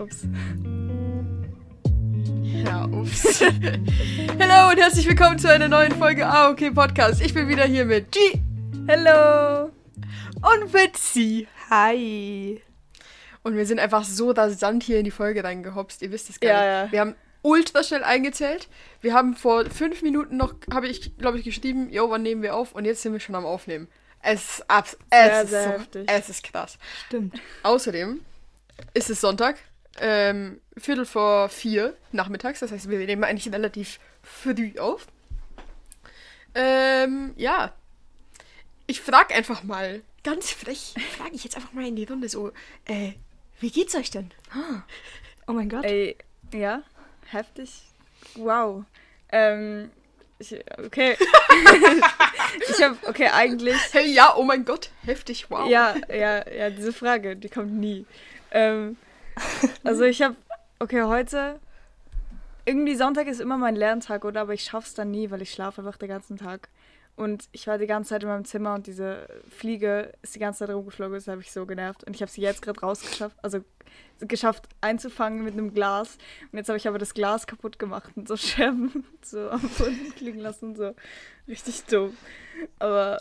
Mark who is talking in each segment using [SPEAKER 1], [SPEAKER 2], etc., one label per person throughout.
[SPEAKER 1] Ups.
[SPEAKER 2] Ja, ups. Hallo und herzlich willkommen zu einer neuen Folge AOK Podcast. Ich bin wieder hier mit G
[SPEAKER 1] Hallo.
[SPEAKER 2] und mit C.
[SPEAKER 1] Hi.
[SPEAKER 2] Und wir sind einfach so rasant hier in die Folge reingehopst. Ihr wisst es gar
[SPEAKER 1] Ja,
[SPEAKER 2] nicht.
[SPEAKER 1] ja.
[SPEAKER 2] Wir haben ultra schnell eingezählt. Wir haben vor fünf Minuten noch, habe ich, glaube ich, geschrieben, jo, wann nehmen wir auf? Und jetzt sind wir schon am Aufnehmen. Es ist, abs
[SPEAKER 1] Sehr,
[SPEAKER 2] es ist,
[SPEAKER 1] sehr
[SPEAKER 2] so, es ist krass.
[SPEAKER 1] Stimmt.
[SPEAKER 2] Außerdem ist es Sonntag, ähm, Viertel vor vier nachmittags. Das heißt, wir nehmen eigentlich relativ früh auf. Ähm, ja. Ich frag einfach mal, ganz frech, frage ich jetzt einfach mal in die Runde so, äh, wie geht's euch denn?
[SPEAKER 1] Oh mein Gott. Ey, ja, heftig. Wow. Ähm, ich, okay. ich hab, okay, eigentlich.
[SPEAKER 2] Hey, ja, oh mein Gott, heftig, wow.
[SPEAKER 1] Ja, ja, ja, diese Frage, die kommt nie. Ähm, also ich habe, okay, heute, irgendwie Sonntag ist immer mein Lerntag, oder? Aber ich schaff's dann nie, weil ich schlafe einfach den ganzen Tag. Und ich war die ganze Zeit in meinem Zimmer und diese Fliege ist die ganze Zeit rumgeflogen, das habe ich so genervt. Und ich habe sie jetzt gerade rausgeschafft, also geschafft einzufangen mit einem Glas. Und jetzt habe ich aber das Glas kaputt gemacht und so Scherben so am Boden fliegen lassen, so richtig dumm. Aber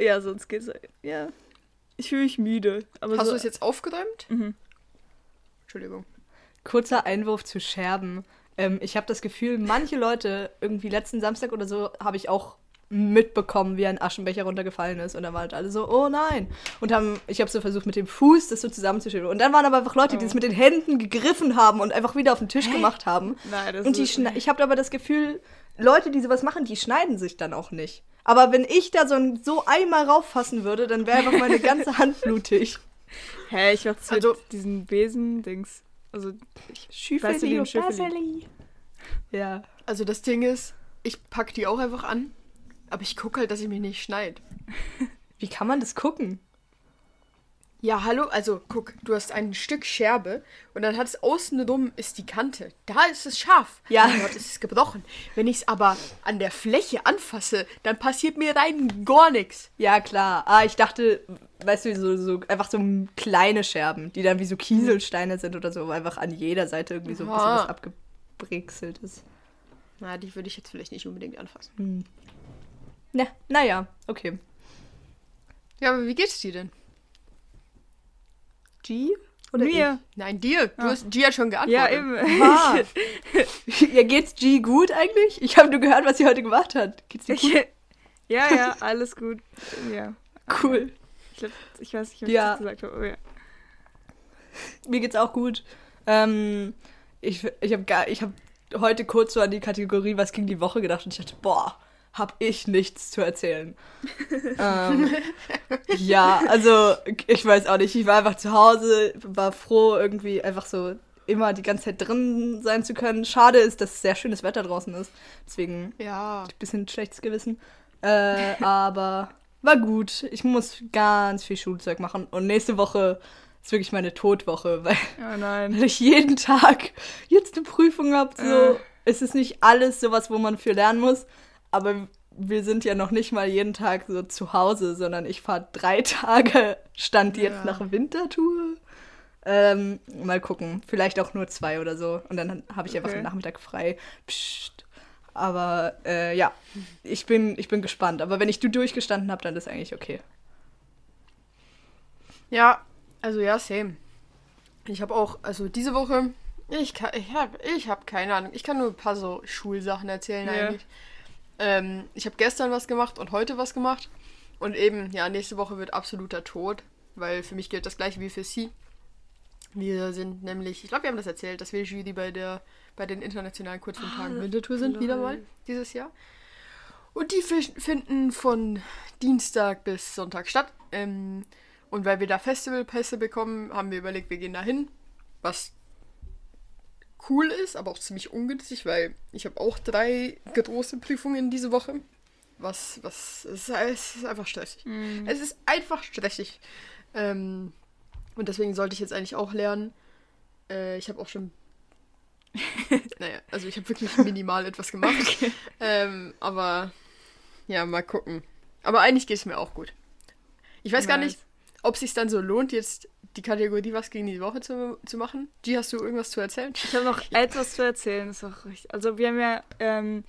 [SPEAKER 1] ja, sonst geht's. Ja, ich fühle mich müde. Aber
[SPEAKER 2] Hast
[SPEAKER 1] so,
[SPEAKER 2] du es jetzt aufgeräumt?
[SPEAKER 1] Mhm.
[SPEAKER 2] Entschuldigung.
[SPEAKER 3] Kurzer Einwurf zu Scherben. Ähm, ich habe das Gefühl, manche Leute, irgendwie letzten Samstag oder so, habe ich auch mitbekommen, wie ein Aschenbecher runtergefallen ist. Und dann waren halt alle so, oh nein. Und haben, ich habe so versucht, mit dem Fuß das so zusammenzuschieben. Und dann waren aber einfach Leute, die das mit den Händen gegriffen haben und einfach wieder auf den Tisch gemacht haben.
[SPEAKER 1] Nein, das
[SPEAKER 3] Und die ich habe aber das Gefühl, Leute, die sowas machen, die schneiden sich dann auch nicht. Aber wenn ich da so, ein, so einmal rauffassen würde, dann wäre einfach meine ganze Hand blutig.
[SPEAKER 1] Hä, ich mach's
[SPEAKER 2] Also-
[SPEAKER 1] mit diesen Besen-Dings. Also, ich, weißt du.
[SPEAKER 3] Ja.
[SPEAKER 2] Also das Ding ist, ich pack die auch einfach an, aber ich gucke halt, dass ich mich nicht schneid.
[SPEAKER 3] Wie kann man das gucken?
[SPEAKER 2] Ja, hallo, also guck, du hast ein Stück Scherbe und dann hat es außenrum ist die Kante. Da ist es scharf.
[SPEAKER 3] Ja.
[SPEAKER 2] Und dort ist es gebrochen. Wenn ich es aber an der Fläche anfasse, dann passiert mir rein gar nichts.
[SPEAKER 3] Ja, klar. Ah, ich dachte, weißt du, so, so einfach so kleine Scherben, die dann wie so Kieselsteine sind oder so, einfach an jeder Seite irgendwie so ein bisschen
[SPEAKER 2] Ah.
[SPEAKER 3] was abgebrixelt ist.
[SPEAKER 2] Na, die würde ich jetzt vielleicht nicht unbedingt anfassen.
[SPEAKER 3] Na, naja, okay.
[SPEAKER 2] Ja, aber wie geht's dir denn?
[SPEAKER 3] G? Oder
[SPEAKER 1] Mir.
[SPEAKER 2] Nein, dir. Du
[SPEAKER 1] Ah.
[SPEAKER 2] hast G hat schon geantwortet.
[SPEAKER 1] Ja, eben.
[SPEAKER 3] Ah. ich? Ja, geht's G gut eigentlich? Ich habe nur gehört, was sie heute gemacht hat. Geht's dir gut?
[SPEAKER 1] Ich, ja, ja, alles gut. Ja.
[SPEAKER 3] Cool.
[SPEAKER 1] Ich, glaub, ich weiß nicht, was
[SPEAKER 3] Ja.
[SPEAKER 1] ich gesagt habe. Oh, ja.
[SPEAKER 3] Mir geht's auch gut. Ähm, ich ich habe ich hab heute kurz so an die Kategorie Was ging die Woche gedacht und ich dachte, boah, hab ich nichts zu erzählen. ähm, ja, also ich weiß auch nicht. Ich war einfach zu Hause, war froh, irgendwie einfach so immer die ganze Zeit drin sein zu können. Schade ist, dass sehr schönes Wetter draußen ist. Deswegen
[SPEAKER 2] Ja.
[SPEAKER 3] ein bisschen schlechtes Gewissen. Äh, aber war gut. Ich muss ganz viel Schulzeug machen. Und nächste Woche ist wirklich meine Todwoche, weil,
[SPEAKER 1] Oh
[SPEAKER 3] weil ich jeden Tag jetzt eine Prüfung habe. So.
[SPEAKER 1] Äh.
[SPEAKER 3] Es ist nicht alles sowas, wo man für lernen muss. Aber wir sind ja noch nicht mal jeden Tag so zu Hause, sondern ich fahre drei Tage, stand jetzt
[SPEAKER 2] Ja.
[SPEAKER 3] nach Wintertour. Ähm, mal gucken. Vielleicht auch nur zwei oder so. Und dann habe ich einfach
[SPEAKER 1] Okay.
[SPEAKER 3] den Nachmittag frei. Psst. Aber äh, ja, ich bin, ich bin gespannt. Aber wenn ich du durchgestanden habe, dann ist eigentlich okay.
[SPEAKER 2] Ja, also ja, same. Ich habe auch, also diese Woche, ich kann, ich habe ich hab keine Ahnung. Ich kann nur ein paar so Schulsachen erzählen
[SPEAKER 1] Ja.
[SPEAKER 2] eigentlich. Ähm, ich habe gestern was gemacht und heute was gemacht. Und eben, ja, nächste Woche wird absoluter Tod, weil für mich gilt das gleiche wie für sie. Wir sind nämlich, ich glaube, wir haben das erzählt, dass wir Jury bei der bei den internationalen Kurzfilmtagen
[SPEAKER 1] Ah,
[SPEAKER 2] Wintertour sind, wieder mal dieses Jahr. Und die fi- finden von Dienstag bis Sonntag statt. Ähm, und weil wir da Festivalpässe bekommen, haben wir überlegt, wir gehen da hin. Was cool ist, aber auch ziemlich ungünstig, weil ich habe auch drei große Prüfungen diese Woche. Was, was, es ist, einfach stressig.
[SPEAKER 1] Mhm.
[SPEAKER 2] Es ist einfach stressig. Ähm, und deswegen sollte ich jetzt eigentlich auch lernen. Äh, ich habe auch schon. naja, also ich habe wirklich minimal etwas gemacht. Ähm, aber ja, mal gucken. Aber eigentlich geht es mir auch gut. Ich weiß gar
[SPEAKER 1] Nice.
[SPEAKER 2] nicht, ob es sich dann so lohnt, jetzt die Kategorie Was gegen die Woche zu, zu machen. G, hast du irgendwas zu erzählen?
[SPEAKER 1] Ich habe noch etwas zu erzählen. Ist auch richtig. Also wir haben ja, ähm,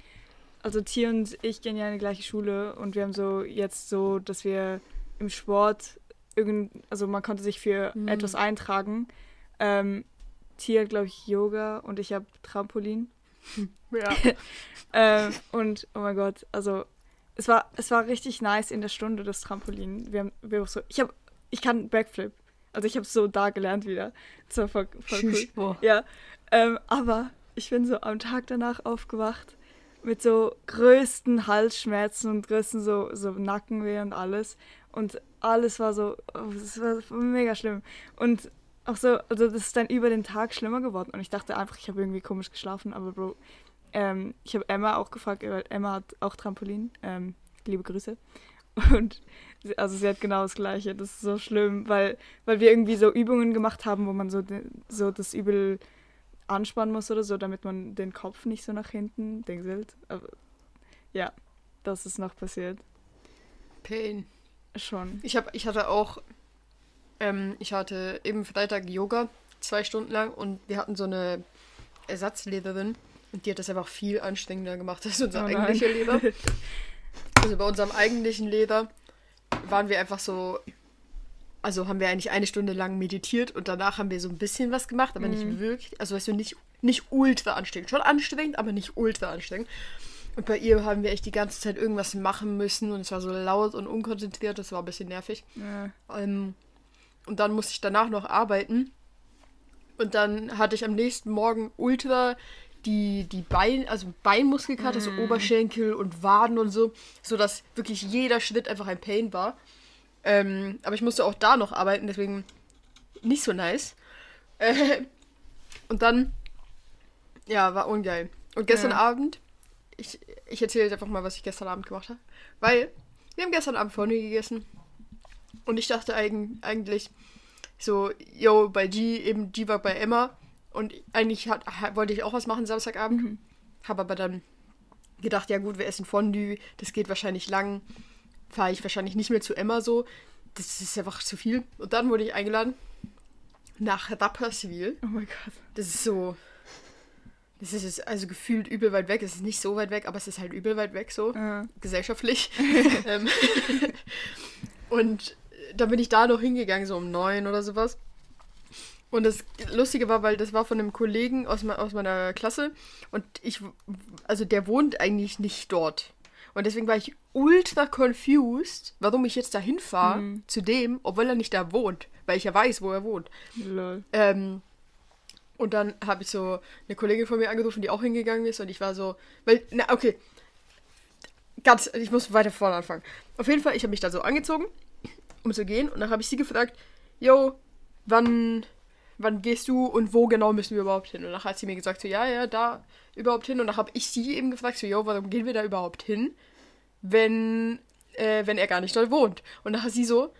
[SPEAKER 1] also Tier und ich gehen ja in die gleiche Schule und wir haben so jetzt so, dass wir im Sport irgend, also man konnte sich für
[SPEAKER 2] Mhm.
[SPEAKER 1] etwas eintragen. Ähm, Tier, glaube ich, Yoga und ich habe Trampolin.
[SPEAKER 2] Ja.
[SPEAKER 1] Ähm, und oh mein Gott, also es war, es war richtig nice in der Stunde das Trampolin. Wir haben, wir haben so, ich habe, ich kann Backflip. Also ich habe so da gelernt wieder. Das war voll, voll cool.
[SPEAKER 3] Boah.
[SPEAKER 1] Ja, ähm, aber ich bin so am Tag danach aufgewacht mit so größten Halsschmerzen und größten so, so Nackenweh und alles. Und alles war so, oh, es war mega schlimm. Und auch so, also das ist dann über den Tag schlimmer geworden. Und ich dachte einfach, ich habe irgendwie komisch geschlafen. Aber Bro, ähm, ich habe Emma auch gefragt, weil Emma hat auch Trampolin. Ähm, liebe Grüße. Und also sie hat genau das Gleiche. Das ist so schlimm, weil, weil wir irgendwie so Übungen gemacht haben, wo man so, so das übel anspannen muss oder so, damit man den Kopf nicht so nach hinten dingselt. Aber ja, das ist noch passiert.
[SPEAKER 2] Pain.
[SPEAKER 1] Schon.
[SPEAKER 2] Ich, hab, ich hatte auch, ähm, ich hatte eben Freitag Yoga, zwei Stunden lang und wir hatten so eine Ersatzlehrerin und die hat das einfach viel anstrengender gemacht als unser
[SPEAKER 1] Oh
[SPEAKER 2] eigentlicher Lehrer. Also bei unserem eigentlichen Lehrer waren wir einfach so, also haben wir eigentlich eine Stunde lang meditiert und danach haben wir so ein bisschen was gemacht, aber
[SPEAKER 1] Mhm.
[SPEAKER 2] nicht wirklich, also weißt du, nicht, nicht ultra anstrengend. Schon anstrengend, aber nicht ultra anstrengend. Und bei ihr haben wir echt die ganze Zeit irgendwas machen müssen und es war so laut und unkonzentriert, das war ein bisschen nervig.
[SPEAKER 1] Ja.
[SPEAKER 2] Ähm, und dann musste ich danach noch arbeiten. Und dann hatte ich am nächsten Morgen ultra die, die Bein, also Beinmuskelkater, so Oberschenkel und Waden und so, sodass wirklich jeder Schritt einfach ein Pain war. Ähm, aber ich musste auch da noch arbeiten, deswegen nicht so nice. Äh, und dann, ja, war ungeil. Und gestern
[SPEAKER 1] Ja.
[SPEAKER 2] Abend, ich, ich erzähle jetzt einfach mal, was ich gestern Abend gemacht habe. Weil wir haben gestern Abend Fondue gegessen. Und ich dachte eigen, eigentlich so, yo, bei G, eben G war bei Emma. Und eigentlich hat, ha- wollte ich auch was machen Samstagabend. Habe aber dann gedacht, ja gut, wir essen Fondue, das geht wahrscheinlich lang. Fahre ich wahrscheinlich nicht mehr zu Emma so. Das ist einfach zu viel. Und dann wurde ich eingeladen nach Rapperswil.
[SPEAKER 1] Oh mein Gott.
[SPEAKER 2] Das ist so. Das ist also gefühlt übel weit weg. Es ist nicht so weit weg, aber es ist halt übel weit weg so
[SPEAKER 1] Ja.
[SPEAKER 2] gesellschaftlich. ähm, und dann bin ich da noch hingegangen, so um neun oder sowas. Und das Lustige war, weil das war von einem Kollegen aus, me- aus meiner Klasse und ich, also der wohnt eigentlich nicht dort. Und deswegen war ich ultra confused, warum ich jetzt da hinfahre
[SPEAKER 1] Mhm.
[SPEAKER 2] zu dem, obwohl er nicht da wohnt, weil ich ja weiß, wo er wohnt.
[SPEAKER 1] Lol.
[SPEAKER 2] Ähm, und dann habe ich so eine Kollegin von mir angerufen, die auch hingegangen ist. Und ich war so, weil, na, okay. Ganz, ich muss weiter vorne anfangen. Auf jeden Fall, ich habe mich da so angezogen, um zu gehen. Und dann habe ich sie gefragt, yo, wann, wann gehst du und wo genau müssen wir überhaupt hin? Und dann hat sie mir gesagt, so, ja, ja, da überhaupt hin. Und dann habe ich sie eben gefragt, so, yo, warum gehen wir da überhaupt hin, wenn, äh, wenn er gar nicht dort wohnt? Und hat sie so,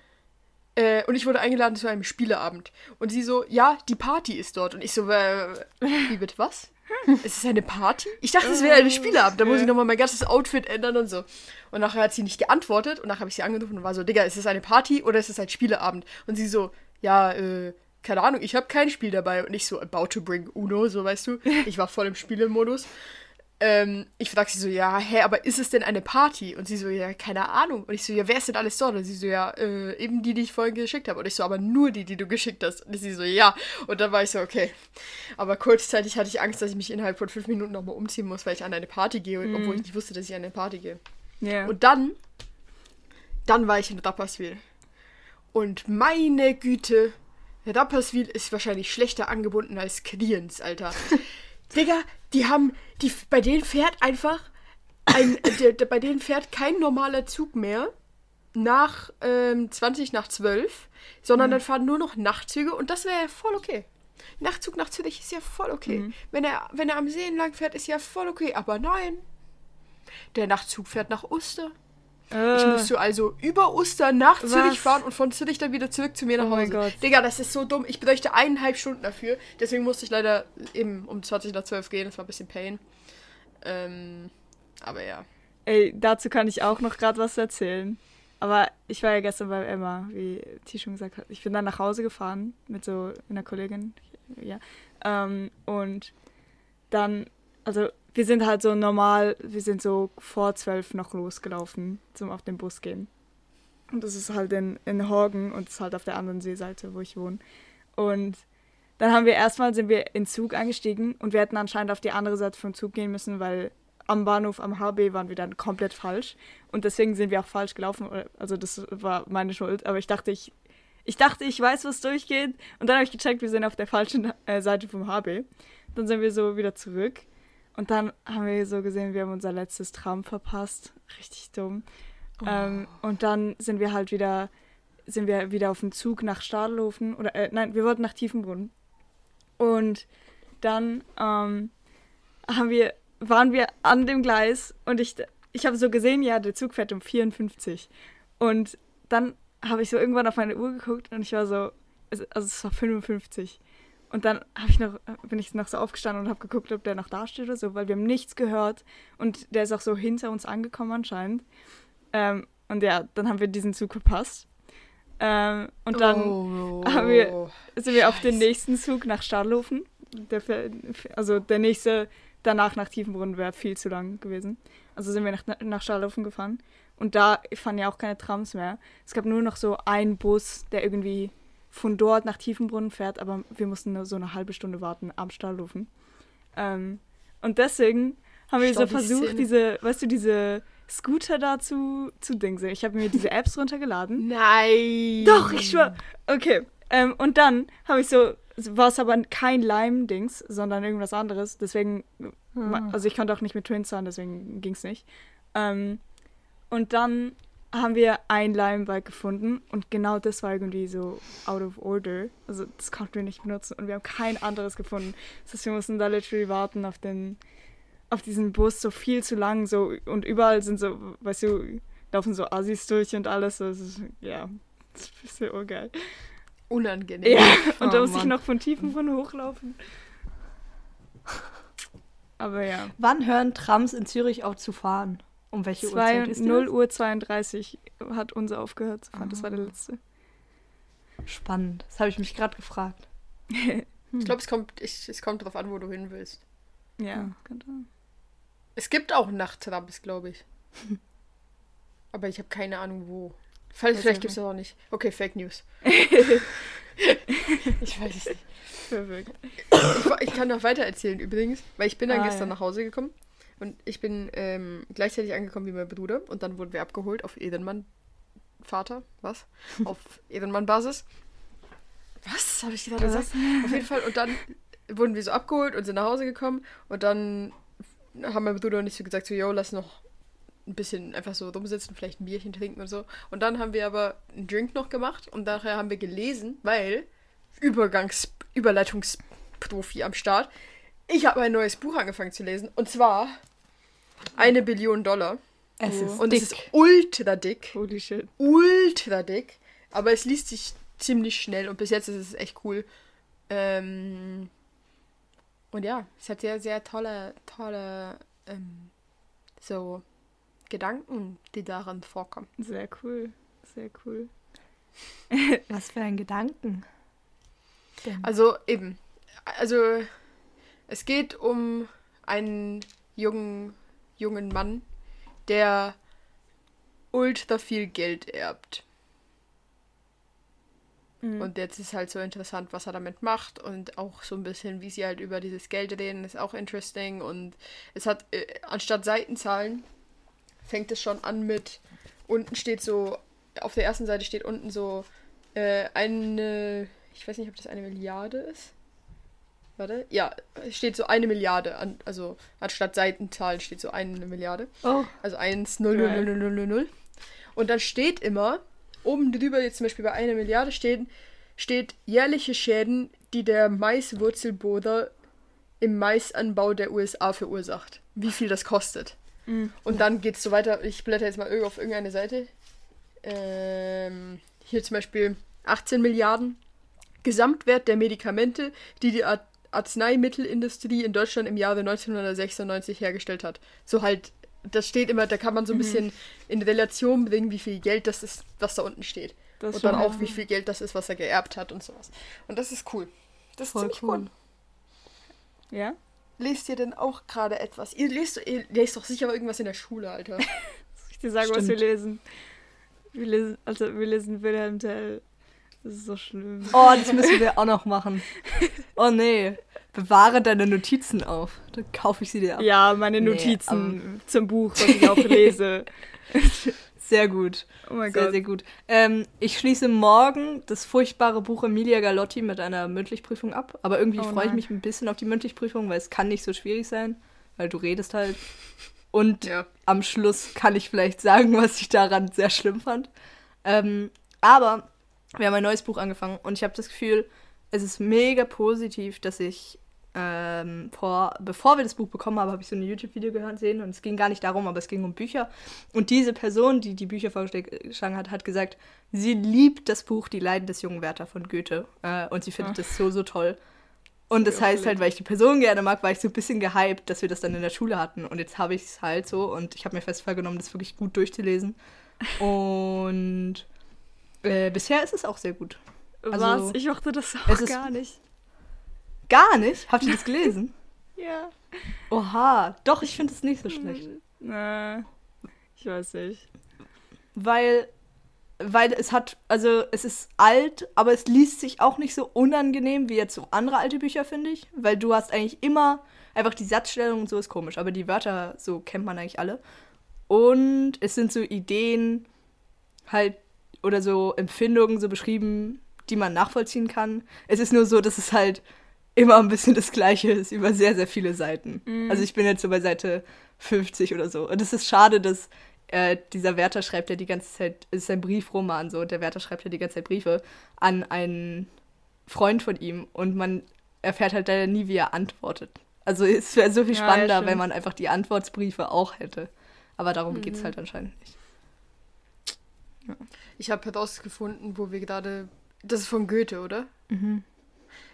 [SPEAKER 2] äh, und ich wurde eingeladen zu einem Spieleabend. Und sie so, ja, die Party ist dort. Und ich so, äh, wie bitte was? Es ist eine Party? Ich dachte, es wäre ein Spieleabend. Da muss ich nochmal mein ganzes Outfit ändern und so. Und nachher hat sie nicht geantwortet. Und nachher habe ich sie angerufen und war so, Digga, ist es eine Party oder ist es ein Spieleabend? Und sie so, ja, äh, keine Ahnung, ich habe kein Spiel dabei. Und ich so, about to bring Uno, so weißt du. Ich war voll im Spielemodus. Ähm, ich frag sie so, ja, hä, aber ist es denn eine Party? Und sie so, ja, keine Ahnung. Und ich so, ja, wer ist denn alles dort? Und sie so, ja, äh, eben die, die ich vorhin geschickt habe. Und ich so, aber nur die, die du geschickt hast. Und sie so, ja. Und dann war ich so, okay. Aber kurzzeitig hatte ich Angst, dass ich mich innerhalb von fünf Minuten nochmal umziehen muss, weil ich an eine Party gehe, obwohl ich nicht wusste, dass ich an eine Party gehe.
[SPEAKER 1] Ja.
[SPEAKER 2] Und dann, dann war ich in Rapperswil. Und meine Güte, Rapperswil ist wahrscheinlich schlechter angebunden als Kriens, Alter. Digga, die haben, die, bei denen fährt einfach, ein, der, der, bei denen fährt kein normaler Zug mehr nach ähm, 20 nach 12, sondern dann fahren nur noch Nachtzüge und das wäre ja voll okay. Nachtzug nach Zürich ist ja voll okay. Wenn, er, wenn er am See entlang fährt, ist ja voll okay. Aber nein, der Nachtzug fährt nach Ich
[SPEAKER 1] Äh,
[SPEAKER 2] musste also über Ostern nach
[SPEAKER 1] Was?
[SPEAKER 2] Zürich fahren und von Zürich dann wieder zurück zu mir nach
[SPEAKER 1] Oh
[SPEAKER 2] Hause.
[SPEAKER 1] mein Gott.
[SPEAKER 2] Digga, das ist so dumm. Ich bräuchte eineinhalb Stunden dafür. Deswegen musste ich leider eben um 20 nach 12 gehen. Das war ein bisschen Pain. Ähm, aber ja.
[SPEAKER 1] ey, dazu kann ich auch noch gerade was erzählen. Aber ich war ja gestern bei Emma, wie T schon gesagt hat. Ich bin dann nach Hause gefahren mit so einer Kollegin. Ja. Ähm, und dann, also wir sind halt so normal, wir sind so vor zwölf noch losgelaufen, zum auf den Bus gehen. Und das ist halt in, in Horgen und das ist halt auf der anderen Seeseite, wo ich wohne. Und dann haben wir erstmal sind wir in Zug eingestiegen und wir hätten anscheinend auf die andere Seite vom Zug gehen müssen, weil am Bahnhof am HB waren wir dann komplett falsch. Und deswegen sind wir auch falsch gelaufen. Also das war meine Schuld. Aber ich dachte, ich, ich dachte, ich weiß, was durchgeht. Und dann habe ich gecheckt, wir sind auf der falschen äh, Seite vom HB. Dann sind wir so wieder zurück. Und dann haben wir so gesehen, wir haben unser letztes Tram verpasst. Richtig dumm. Oh. Ähm, und dann sind wir halt wieder, sind wir wieder auf dem Zug nach Stadelhofen. Oder äh, nein, wir wollten nach Tiefenbrunn. Und dann ähm, haben wir waren wir an dem Gleis und ich, ich habe so gesehen, ja, der Zug fährt um 54. Und dann habe ich so irgendwann auf meine Uhr geguckt und ich war so, also es war 55. Und dann ich noch, bin ich noch so aufgestanden und habe geguckt, ob der noch da steht oder so, weil wir haben nichts gehört. Und der ist auch so hinter uns angekommen anscheinend. Ähm, und ja, dann haben wir diesen Zug verpasst. Ähm, und dann oh, wir, sind wir auf den nächsten Zug nach Stadelhofen. Der, also der nächste danach nach Tiefenbrunn wäre viel zu lang gewesen. Also sind wir nach, nach Scharlaufen gefahren. Und da fahren ja auch keine Trams mehr. Es gab nur noch so einen Bus, der irgendwie von dort nach Tiefenbrunn fährt, aber wir mussten nur so eine halbe Stunde warten am Stahlhofen. Ähm, und deswegen haben wir Stopp, so versucht, die diese, weißt du, diese Scooter dazu zu dingsen. Ich habe mir diese Apps runtergeladen.
[SPEAKER 2] Nein!
[SPEAKER 1] Doch, ich schwör. Okay. Ähm, und dann habe ich so war es aber kein Lime-Dings, sondern irgendwas anderes. Deswegen, hm. also ich konnte auch nicht mit Twins sein, deswegen ging es nicht. Ähm, und dann haben wir ein Lime-Bike gefunden und genau das war irgendwie so out of order. Also das konnten wir nicht benutzen und wir haben kein anderes gefunden. Das heißt, wir mussten da literally warten auf den, auf diesen Bus so viel zu lang so und überall sind so, weißt du, laufen so Assis durch und alles. Das ist, ja, das ist ein bisschen urgeil
[SPEAKER 2] unangenehm.
[SPEAKER 1] Ja, und oh, da muss ich noch von Tiefen von hochlaufen. Aber ja.
[SPEAKER 3] Wann hören Trams in Zürich auf zu fahren? Um welche
[SPEAKER 1] Zwei, Uhrzeit ist 0 Uhr 32 hat unser aufgehört zu fahren. Ah. Das war der ah. letzte.
[SPEAKER 3] Spannend. Das habe ich mich gerade gefragt.
[SPEAKER 2] ich glaube, es kommt, ich, es kommt darauf an, wo du hin willst.
[SPEAKER 1] Ja, hm. könnte.
[SPEAKER 2] Es gibt auch Nachttrams, glaube ich. Aber ich habe keine Ahnung, wo. Vielleicht, vielleicht gibt es das auch nicht. Okay, Fake News. ich weiß es nicht. Perfekt. Ich, ich, kann noch weiter erzählen übrigens, weil ich bin dann ah, gestern ja. nach Hause gekommen und ich bin ähm, gleichzeitig angekommen wie mein Bruder und dann wurden wir abgeholt auf Edenmann Vater, was? auf Edenmann-Basis. Was? Habe ich gerade gesagt? Auf jeden Fall. Und dann wurden wir so abgeholt und sind nach Hause gekommen und dann haben mein Bruder und ich so gesagt, so, yo, lass noch ein bisschen einfach so rumsitzen, vielleicht ein Bierchen trinken und so. Und dann haben wir aber einen Drink noch gemacht und nachher haben wir gelesen, weil Übergangs Überleitungsprofi am Start. Ich habe ein neues Buch angefangen zu lesen und zwar eine Billion Dollar.
[SPEAKER 3] Es ist
[SPEAKER 2] und
[SPEAKER 3] dick.
[SPEAKER 2] es ist ultra dick.
[SPEAKER 1] Holy shit.
[SPEAKER 2] Ultra dick. Aber es liest sich ziemlich schnell und bis jetzt ist es echt cool. Ähm, und ja, es hat sehr, sehr tolle, tolle ähm, so Gedanken, die darin vorkommen.
[SPEAKER 1] Sehr cool. Sehr cool.
[SPEAKER 3] Was für ein Gedanken.
[SPEAKER 2] Denn? Also eben. Also es geht um einen jungen, jungen Mann, der ultra viel Geld erbt. Mhm. Und jetzt ist halt so interessant, was er damit macht und auch so ein bisschen, wie sie halt über dieses Geld reden, ist auch interesting. Und es hat, äh, anstatt Seitenzahlen, fängt es schon an mit, unten steht so, auf der ersten Seite steht unten so äh, eine, ich weiß nicht, ob das eine Milliarde ist. Warte, ja, steht so eine Milliarde, an, also anstatt Seitenzahlen steht so eine Milliarde.
[SPEAKER 3] Oh.
[SPEAKER 2] Also 1, 0, 0, 0, 0, 0, 0, 0. Und dann steht immer, oben drüber, jetzt zum Beispiel bei einer Milliarde stehen, steht jährliche Schäden, die der Maiswurzelbohrer im Maisanbau der USA verursacht. Wie viel das kostet. Mhm. Und dann geht es so weiter. Ich blätter jetzt mal auf irgendeine Seite. Ähm, hier zum Beispiel 18 Milliarden. Gesamtwert der Medikamente, die die Arzneimittelindustrie in Deutschland im Jahre 1996 hergestellt hat. So halt das steht immer, da kann man
[SPEAKER 1] Mhm.
[SPEAKER 2] so ein bisschen in Relation bringen, wie viel Geld das ist, was da unten steht.
[SPEAKER 1] Das
[SPEAKER 2] und dann auch, wie viel Geld das ist, was er geerbt hat und sowas. Und das ist cool. Das ist
[SPEAKER 3] Voll
[SPEAKER 2] ziemlich
[SPEAKER 3] cool.
[SPEAKER 2] cool.
[SPEAKER 1] Ja?
[SPEAKER 2] Lest ihr denn auch gerade etwas? Ihr lest, ihr lest doch sicher irgendwas in der Schule, Alter.
[SPEAKER 1] Soll ich dir sagen, was
[SPEAKER 3] Stimmt.
[SPEAKER 1] wir lesen? Wir lesen, also wir lesen Wilhelm Tell. Das ist so schlimm.
[SPEAKER 3] Oh, das müssen wir auch noch machen. Oh nee. Bewahre deine Notizen auf. Dann kaufe ich sie dir ab.
[SPEAKER 1] Ja, meine
[SPEAKER 3] Nee,
[SPEAKER 1] Notizen zum Buch, was ich auch lese.
[SPEAKER 3] Sehr gut.
[SPEAKER 1] Oh mein
[SPEAKER 3] Sehr,
[SPEAKER 1] Gott.
[SPEAKER 3] sehr gut. Ähm, ich schließe morgen das furchtbare Buch Emilia Galotti mit einer Mündlichprüfung ab. Aber irgendwie
[SPEAKER 1] Oh
[SPEAKER 3] freue ich mich ein bisschen auf die Mündlichprüfung, weil es kann nicht so schwierig sein, weil du redest halt. Und
[SPEAKER 2] Ja.
[SPEAKER 3] am Schluss kann ich vielleicht sagen, was ich daran sehr schlimm fand. Ähm, aber wir haben ein neues Buch angefangen und ich habe das Gefühl, es ist mega positiv, dass ich ähm, vor, bevor wir das Buch bekommen haben, habe ich so ein YouTube-Video gehört sehen und es ging gar nicht darum, aber es ging um Bücher. Und diese Person, die die Bücher vorgeschlagen hat, hat gesagt, sie liebt das Buch Die Leiden des jungen Werther von Goethe äh, und sie findet das so, so toll. Und das heißt halt, weil ich die Person gerne mag, war ich so ein bisschen gehypt, dass wir das dann in der Schule hatten. Und jetzt habe ich es halt so und ich habe mir fest vorgenommen, das wirklich gut durchzulesen. Und äh, bisher ist es auch sehr gut. Also,
[SPEAKER 1] was? Ich mochte das auch gar nicht.
[SPEAKER 3] Gar nicht? Habt ihr das gelesen?
[SPEAKER 1] Ja.
[SPEAKER 3] Oha, doch, ich finde es nicht so schlecht.
[SPEAKER 1] Äh, ich weiß nicht.
[SPEAKER 3] Weil, weil es hat, also es ist alt, aber es liest sich auch nicht so unangenehm wie jetzt so andere alte Bücher, finde ich. Weil du hast eigentlich immer, einfach die Satzstellung und so ist komisch, aber die Wörter, so kennt man eigentlich alle. Und es sind so Ideen halt oder so Empfindungen so beschrieben, die man nachvollziehen kann. Es ist nur so, dass es halt immer ein bisschen das Gleiche ist über sehr, sehr viele Seiten. Also ich bin jetzt so bei Seite 50 oder so. Und es ist schade, dass äh, dieser Wärter schreibt ja die ganze Zeit, es ist ein Briefroman so, und der Wärter schreibt ja die ganze Zeit Briefe an einen Freund von ihm und man erfährt halt leider nie, wie er antwortet. Also es wäre so viel
[SPEAKER 1] Ja, ja,
[SPEAKER 3] spannender,
[SPEAKER 1] stimmt.
[SPEAKER 3] wenn man einfach die Antwortbriefe auch hätte. Aber darum geht's halt anscheinend nicht.
[SPEAKER 2] Ich habe herausgefunden, wo wir gerade. Das ist von Goethe, oder?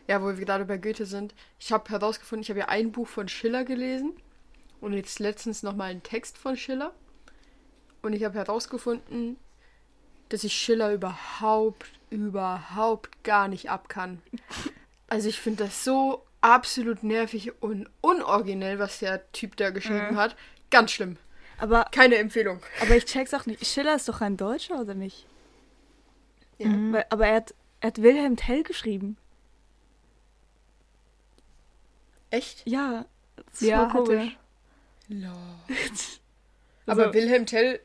[SPEAKER 2] Ja, wo wir gerade bei Goethe sind. Ich habe herausgefunden, ich habe ja ein Buch von Schiller gelesen und jetzt letztens nochmal einen Text von Schiller. Und ich habe herausgefunden, dass ich Schiller überhaupt, überhaupt gar nicht ab kann. Also ich finde das so absolut nervig und unoriginell, was der Typ da geschrieben
[SPEAKER 1] Mhm.
[SPEAKER 2] hat. Ganz schlimm.
[SPEAKER 1] Aber,
[SPEAKER 2] Keine Empfehlung.
[SPEAKER 1] aber ich check's auch nicht. Schiller ist doch ein Deutscher, oder nicht?
[SPEAKER 2] Ja.
[SPEAKER 1] Weil, aber er hat, er hat Wilhelm Tell geschrieben.
[SPEAKER 2] Echt?
[SPEAKER 1] Ja. Das
[SPEAKER 3] Ja, er.
[SPEAKER 1] komisch.
[SPEAKER 2] Aber
[SPEAKER 1] Also-
[SPEAKER 2] Wilhelm Tell,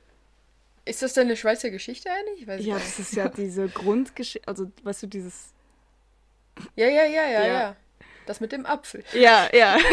[SPEAKER 2] ist das denn eine Schweizer Geschichte eigentlich? Ich weiß es
[SPEAKER 1] Ja,
[SPEAKER 2] gar
[SPEAKER 1] das
[SPEAKER 2] nicht.
[SPEAKER 1] ist ja diese Grundgeschichte, also weißt du, dieses...
[SPEAKER 2] Ja, ja, ja, ja,
[SPEAKER 1] Ja.
[SPEAKER 2] ja. Das mit dem Apfel.
[SPEAKER 1] Ja, ja.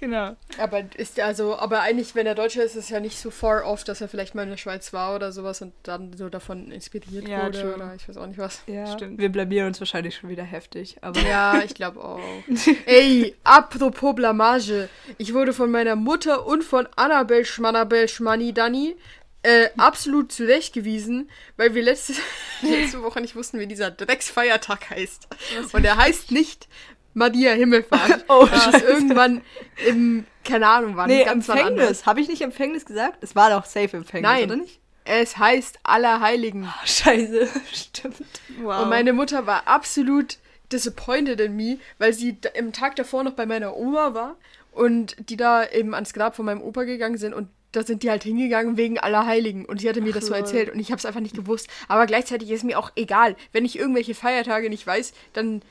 [SPEAKER 1] genau.
[SPEAKER 2] Aber ist also, aber eigentlich, wenn er Deutscher ist, ist es ja nicht so far off, dass er vielleicht mal in der Schweiz war oder sowas und dann so davon inspiriert
[SPEAKER 1] Ja,
[SPEAKER 2] wurde
[SPEAKER 1] true.
[SPEAKER 2] oder ich weiß auch nicht was.
[SPEAKER 3] Ja,
[SPEAKER 1] Stimmt.
[SPEAKER 3] wir blamieren uns wahrscheinlich schon wieder heftig, aber
[SPEAKER 2] Ja, ich glaube auch. Ey, apropos Blamage. Ich wurde von meiner Mutter und von Annabel Schmannabel Schmanni Dani äh, absolut zurechtgewiesen, weil wir letzte, letzte Woche nicht wussten, wie dieser Drecksfeiertag heißt. Und er heißt nicht Maria Himmelfahrt.
[SPEAKER 3] Oh,
[SPEAKER 2] das irgendwann im, keine Ahnung, wann.
[SPEAKER 3] nee,
[SPEAKER 2] ganz.
[SPEAKER 3] Empfängnis. Habe ich nicht Empfängnis gesagt? Es war doch safe Empfängnis,
[SPEAKER 2] Nein.
[SPEAKER 3] oder nicht?
[SPEAKER 2] Es heißt Allerheiligen.
[SPEAKER 3] Oh, scheiße, stimmt.
[SPEAKER 1] Wow.
[SPEAKER 2] Und meine Mutter war absolut disappointed in me, weil sie im Tag davor noch bei meiner Oma war und die da eben ans Grab von meinem Opa gegangen sind und da sind die halt hingegangen wegen Allerheiligen und sie hatte mir das so erzählt und ich habe es einfach nicht gewusst. Aber gleichzeitig ist mir auch egal, wenn ich irgendwelche Feiertage nicht weiß, dann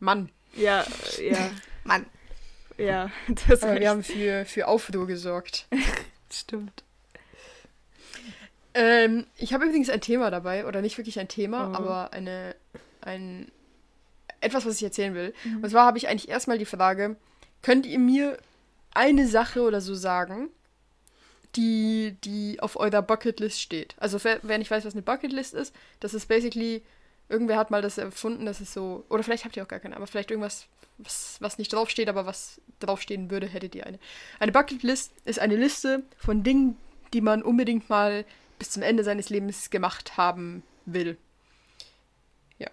[SPEAKER 2] Mann.
[SPEAKER 1] Ja, ja,
[SPEAKER 3] Mann,
[SPEAKER 1] ja. Das
[SPEAKER 2] Aber wir haben für, für Aufruhr gesorgt.
[SPEAKER 3] stimmt.
[SPEAKER 2] Ähm, ich habe übrigens ein Thema dabei, oder nicht wirklich ein Thema,
[SPEAKER 1] Oh.
[SPEAKER 2] aber eine, ein, etwas, was ich erzählen will. Und zwar habe ich eigentlich erstmal die Frage, könnt ihr mir eine Sache oder so sagen, die, die auf eurer Bucketlist steht? Also wer, wer nicht weiß, was eine Bucketlist ist, das ist basically, irgendwer hat mal das erfunden, das ist so, oder vielleicht habt ihr auch gar keine, aber vielleicht irgendwas, was, was nicht draufsteht, aber was draufstehen würde, hättet ihr eine. Eine Bucketlist ist eine Liste von Dingen, die man unbedingt mal bis zum Ende seines Lebens gemacht haben will. Ja.